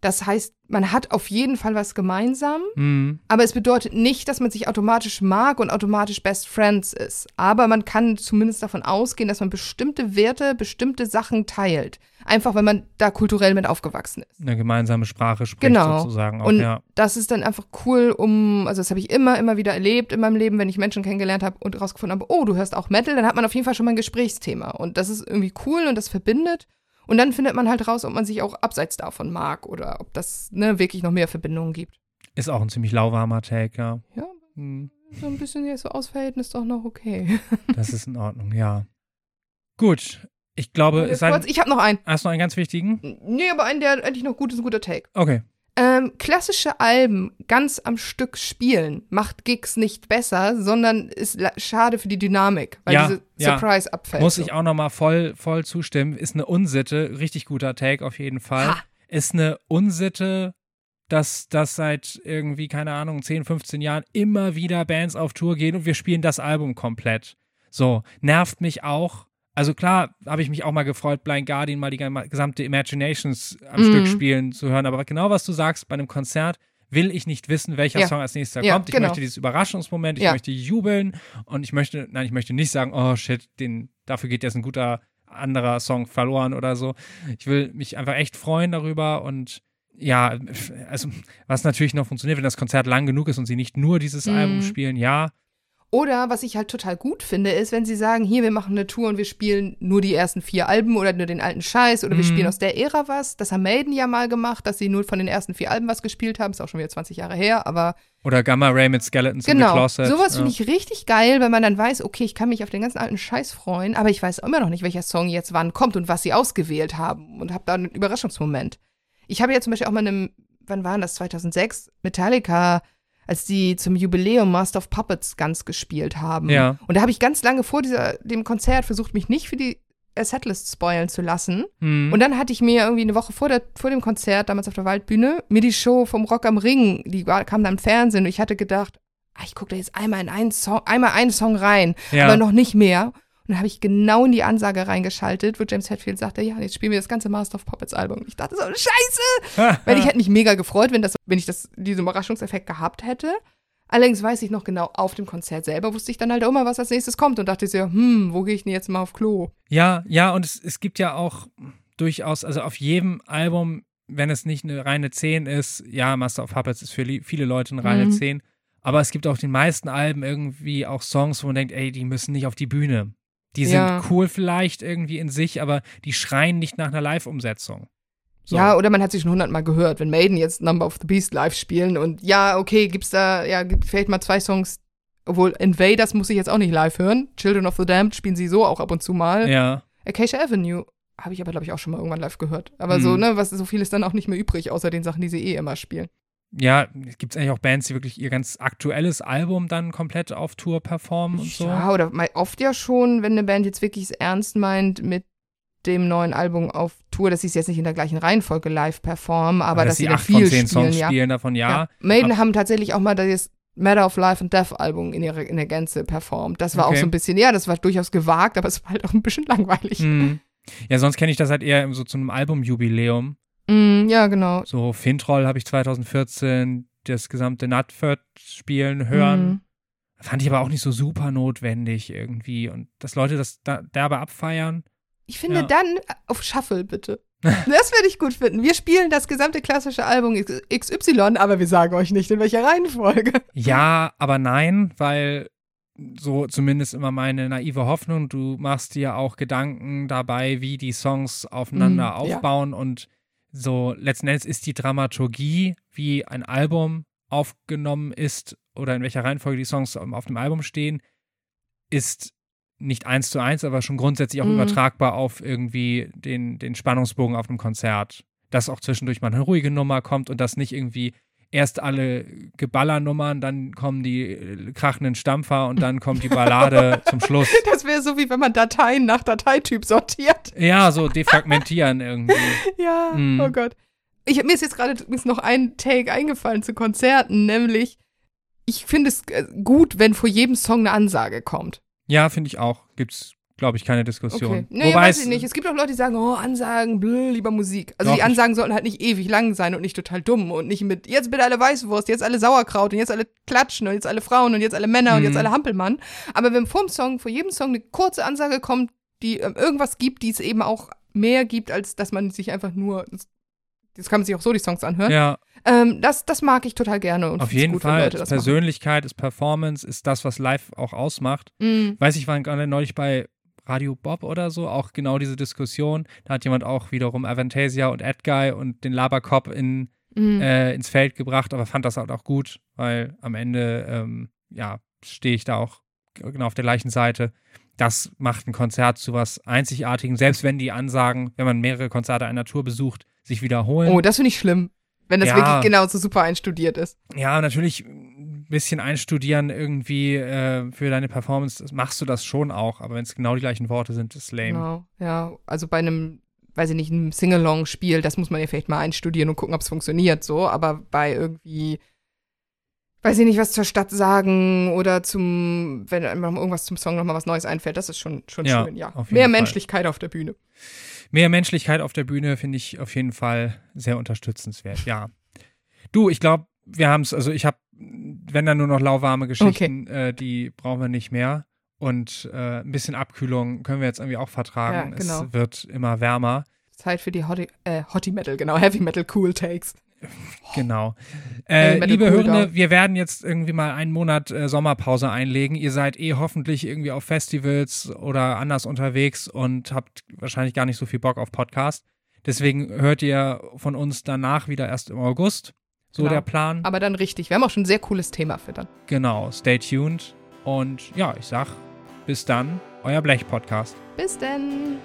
Das heißt, man hat auf jeden Fall was gemeinsam, Mhm. aber es bedeutet nicht, dass man sich automatisch mag und automatisch Best Friends ist. Aber man kann zumindest davon ausgehen, dass man bestimmte Werte, bestimmte Sachen teilt. Einfach, weil man da kulturell mit aufgewachsen ist. Eine gemeinsame Sprache spricht Genau. sozusagen auch, Und ja. das ist dann einfach cool, um, also das habe ich immer, immer wieder erlebt in meinem Leben, wenn ich Menschen kennengelernt habe und rausgefunden habe, oh, du hörst auch Metal, dann hat man auf jeden Fall schon mal ein Gesprächsthema. Und das ist irgendwie cool und das verbindet. Und dann findet man halt raus, ob man sich auch abseits davon mag oder ob das ne, wirklich noch mehr Verbindungen gibt. Ist auch ein ziemlich lauwarmer Take, ja. Ja, Mhm. so ein bisschen jetzt so ausverhalten ist doch noch okay. Das ist in Ordnung, ja. Gut, ich glaube, es sei. Ich habe noch einen. Hast du noch einen ganz wichtigen? Nee, aber einen, der eigentlich noch gut ist, ein guter Take. Okay. Ähm, klassische Alben ganz am Stück spielen macht Gigs nicht besser, sondern ist schade für die Dynamik, weil Ja, diese ja. Surprise abfällt. Muss so. ich auch nochmal voll, voll zustimmen. Ist eine Unsitte, richtig guter Take auf jeden Fall. Ha. Ist eine Unsitte, dass das seit irgendwie, keine Ahnung, 10, 15 Jahren immer wieder Bands auf Tour gehen und wir spielen das Album komplett. So, nervt mich auch. Also klar, habe ich mich auch mal gefreut, Blind Guardian mal die gesamte Imaginations am Mhm. Stück spielen zu hören. Aber genau was du sagst, bei einem Konzert will ich nicht wissen, welcher Ja. Song als nächster Ja, kommt. Ich genau. möchte dieses Überraschungsmoment, ich Ja. möchte jubeln und ich möchte, nein, ich möchte nicht sagen, oh shit, den, dafür geht jetzt ein guter anderer Song verloren oder so. Ich will mich einfach echt freuen darüber und ja, also was natürlich noch funktioniert, wenn das Konzert lang genug ist und sie nicht nur dieses Mhm. Album spielen, ja, Oder was ich halt total gut finde, ist, wenn sie sagen, hier, wir machen eine Tour und wir spielen nur die ersten vier Alben oder nur den alten Scheiß oder wir Mhm. spielen aus der Ära was. Das haben Maiden ja mal gemacht, dass sie nur von den ersten vier Alben was gespielt haben. Ist auch schon wieder 20 Jahre her, aber oder Gamma Ray mit Skeletons in the genau. Closet. Sowas ja. finde ich richtig geil, weil man dann weiß, okay, ich kann mich auf den ganzen alten Scheiß freuen, aber ich weiß immer noch nicht, welcher Song jetzt wann kommt und was sie ausgewählt haben und habe da einen Überraschungsmoment. Ich habe ja zum Beispiel auch mal einem, wann war das, 2006, Metallica, als die zum Jubiläum Master of Puppets ganz gespielt haben. Ja. Und da habe ich ganz lange vor dieser, dem Konzert versucht, mich nicht für die Setlist spoilen zu lassen. Hm. Und dann hatte ich mir irgendwie eine Woche vor, der, vor dem Konzert, damals auf der Waldbühne, mir die Show vom Rock am Ring, die war, kam dann im Fernsehen und ich hatte gedacht, ah, ich gucke da jetzt einmal in einen Song, einmal einen Song rein, Ja. aber noch nicht mehr. Und dann habe ich genau in die Ansage reingeschaltet, wo James Hetfield sagte, ja, jetzt spielen wir das ganze Master of Puppets Album. Und ich dachte so, scheiße! Weil ich hätte mich mega gefreut, wenn, das, wenn ich das, diesen Überraschungseffekt gehabt hätte. Allerdings weiß ich noch genau, auf dem Konzert selber wusste ich dann halt auch mal, was als nächstes kommt und dachte so, hm, wo gehe ich denn jetzt mal auf Klo? Ja, ja, und es, es gibt ja auch durchaus, also auf jedem Album, wenn es nicht eine reine 10 ist, ja, Master of Puppets ist für viele Leute eine reine Mhm. 10, aber es gibt auf den meisten Alben irgendwie auch Songs, wo man denkt, ey, die müssen nicht auf die Bühne. Die sind Ja. cool vielleicht irgendwie in sich, aber die schreien nicht nach einer Live-Umsetzung. So. Ja, oder man hat sich schon hundertmal gehört, wenn Maiden jetzt Number of the Beast live spielen und ja, okay, gibt's da, ja, gibt vielleicht mal zwei Songs, obwohl Invaders muss ich jetzt auch nicht live hören. Children of the Damned spielen sie so auch ab und zu mal. ja. Acacia Avenue habe ich aber, glaube ich, auch schon mal irgendwann live gehört. Aber so, Mhm. ne, was, so viel ist dann auch nicht mehr übrig, außer den Sachen, die sie eh immer spielen. Ja, gibt es eigentlich auch Bands, die wirklich ihr ganz aktuelles Album dann komplett auf Tour performen und so? Ja, oder oft ja schon, wenn eine Band jetzt wirklich es ernst meint mit dem neuen Album auf Tour, dass sie es jetzt nicht in der gleichen Reihenfolge live performen, aber dass, dass sie acht viel von zehn spielen, Songs ja. spielen, davon ja. Ja. Maiden haben tatsächlich auch mal das Matter of Life and Death Album in, ihrer, in der Gänze performt. Das war Okay. auch so ein bisschen, ja, das war durchaus gewagt, aber es war halt auch ein bisschen langweilig. Hm. Ja, sonst kenne ich das halt eher so zu einem Albumjubiläum. Mm, ja, genau. So Fintroll habe ich 2014 das gesamte Nutford spielen hören. Mm. Fand ich aber auch nicht so super notwendig irgendwie. Und dass Leute das da, derbe abfeiern. Ich finde Ja. dann auf Shuffle, bitte. Das würde ich gut finden. Wir spielen das gesamte klassische Album XY, aber wir sagen euch nicht, in welcher Reihenfolge. Ja, aber nein, weil so zumindest immer meine naive Hoffnung, du machst dir auch Gedanken dabei, wie die Songs aufeinander Mhm, ja. aufbauen und so letzten Endes ist die Dramaturgie, wie ein Album aufgenommen ist oder in welcher Reihenfolge die Songs auf dem Album stehen, ist nicht eins zu eins, aber schon grundsätzlich auch Mhm. übertragbar auf irgendwie den, den Spannungsbogen auf einem Konzert. Dass auch zwischendurch mal eine ruhige Nummer kommt und dass nicht irgendwie erst alle Geballernummern, dann kommen die äh, krachenden Stampfer und dann kommt die Ballade zum Schluss. Das wäre so, wie wenn man Dateien nach Dateityp sortiert. Ja, so defragmentieren irgendwie. Ja, Mhm. oh Gott. Ich, mir ist jetzt gerade noch ein Take eingefallen zu Konzerten, nämlich, ich finde es äh, gut, wenn vor jedem Song eine Ansage kommt. Ja, finde ich auch. Gibt's glaube ich, keine Diskussion. Okay. Nee, weiß ich nicht. Es gibt auch Leute, die sagen, oh, Ansagen, blö, lieber Musik. Also die Ansagen sollten halt nicht ewig lang sein und nicht total dumm und nicht mit jetzt bitte alle Weißwurst, jetzt alle Sauerkraut und jetzt alle Klatschen und jetzt alle Frauen und jetzt alle Männer und Mhm. jetzt alle Hampelmann. Aber wenn vor dem Song, vor jedem Song eine kurze Ansage kommt, die ähm, irgendwas gibt, die es eben auch mehr gibt, als dass man sich einfach nur, das, das kann man sich auch so die Songs anhören. Ja, Ähm, das, das mag ich total gerne und auf jeden gut, Fall. Leute das machen. Persönlichkeit, ist Performance, ist das, was live auch ausmacht. Mm, Weiß ich, war gerade neulich bei Radio Bob oder so, auch genau diese Diskussion. Da hat jemand auch wiederum Avantasia und Edguy und den Labercop in, mm. äh, ins Feld gebracht, aber fand das halt auch gut, weil am Ende, ähm, ja, stehe ich da auch genau auf der gleichen Seite. Das macht ein Konzert zu was Einzigartigem, selbst wenn die Ansagen, wenn man mehrere Konzerte einer Tour besucht, sich wiederholen. Oh, das finde ich schlimm. Wenn das Ja. wirklich genau so super einstudiert ist. Ja, natürlich bisschen einstudieren irgendwie äh, für deine Performance, machst du das schon auch, aber wenn es genau die gleichen Worte sind, ist lame. Genau, ja. Also bei einem, weiß ich nicht, einem Singalong-Spiel, das muss man ja vielleicht mal einstudieren und gucken, ob es funktioniert, so. Aber bei irgendwie, weiß ich nicht, was zur Stadt sagen oder zum, wenn einem irgendwas zum Song nochmal was Neues einfällt, das ist schon, schon Ja, schön, ja. auf jeden Mehr Fall. Menschlichkeit auf der Bühne. Mehr Menschlichkeit auf der Bühne finde ich auf jeden Fall sehr unterstützenswert, ja. Du, ich glaube, wir haben es, also ich habe, wenn dann nur noch lauwarme Geschichten, äh, die brauchen wir nicht mehr. Und äh, ein bisschen Abkühlung können wir jetzt irgendwie auch vertragen. Ja, genau. Es wird immer wärmer. Zeit für die Hottie, äh, Metal, genau, Heavy Metal Cool Takes. Genau. Äh, liebe cool Hörende, down. wir werden jetzt irgendwie mal einen Monat äh, Sommerpause einlegen. Ihr seid eh hoffentlich irgendwie auf Festivals oder anders unterwegs und habt wahrscheinlich gar nicht so viel Bock auf Podcast. Deswegen hört ihr von uns danach wieder erst im August. So Genau. der Plan. Aber dann richtig. Wir haben auch schon ein sehr cooles Thema für dann. Genau. Stay tuned. Und ja, ich sag bis dann, euer Blech-Podcast. Bis denn.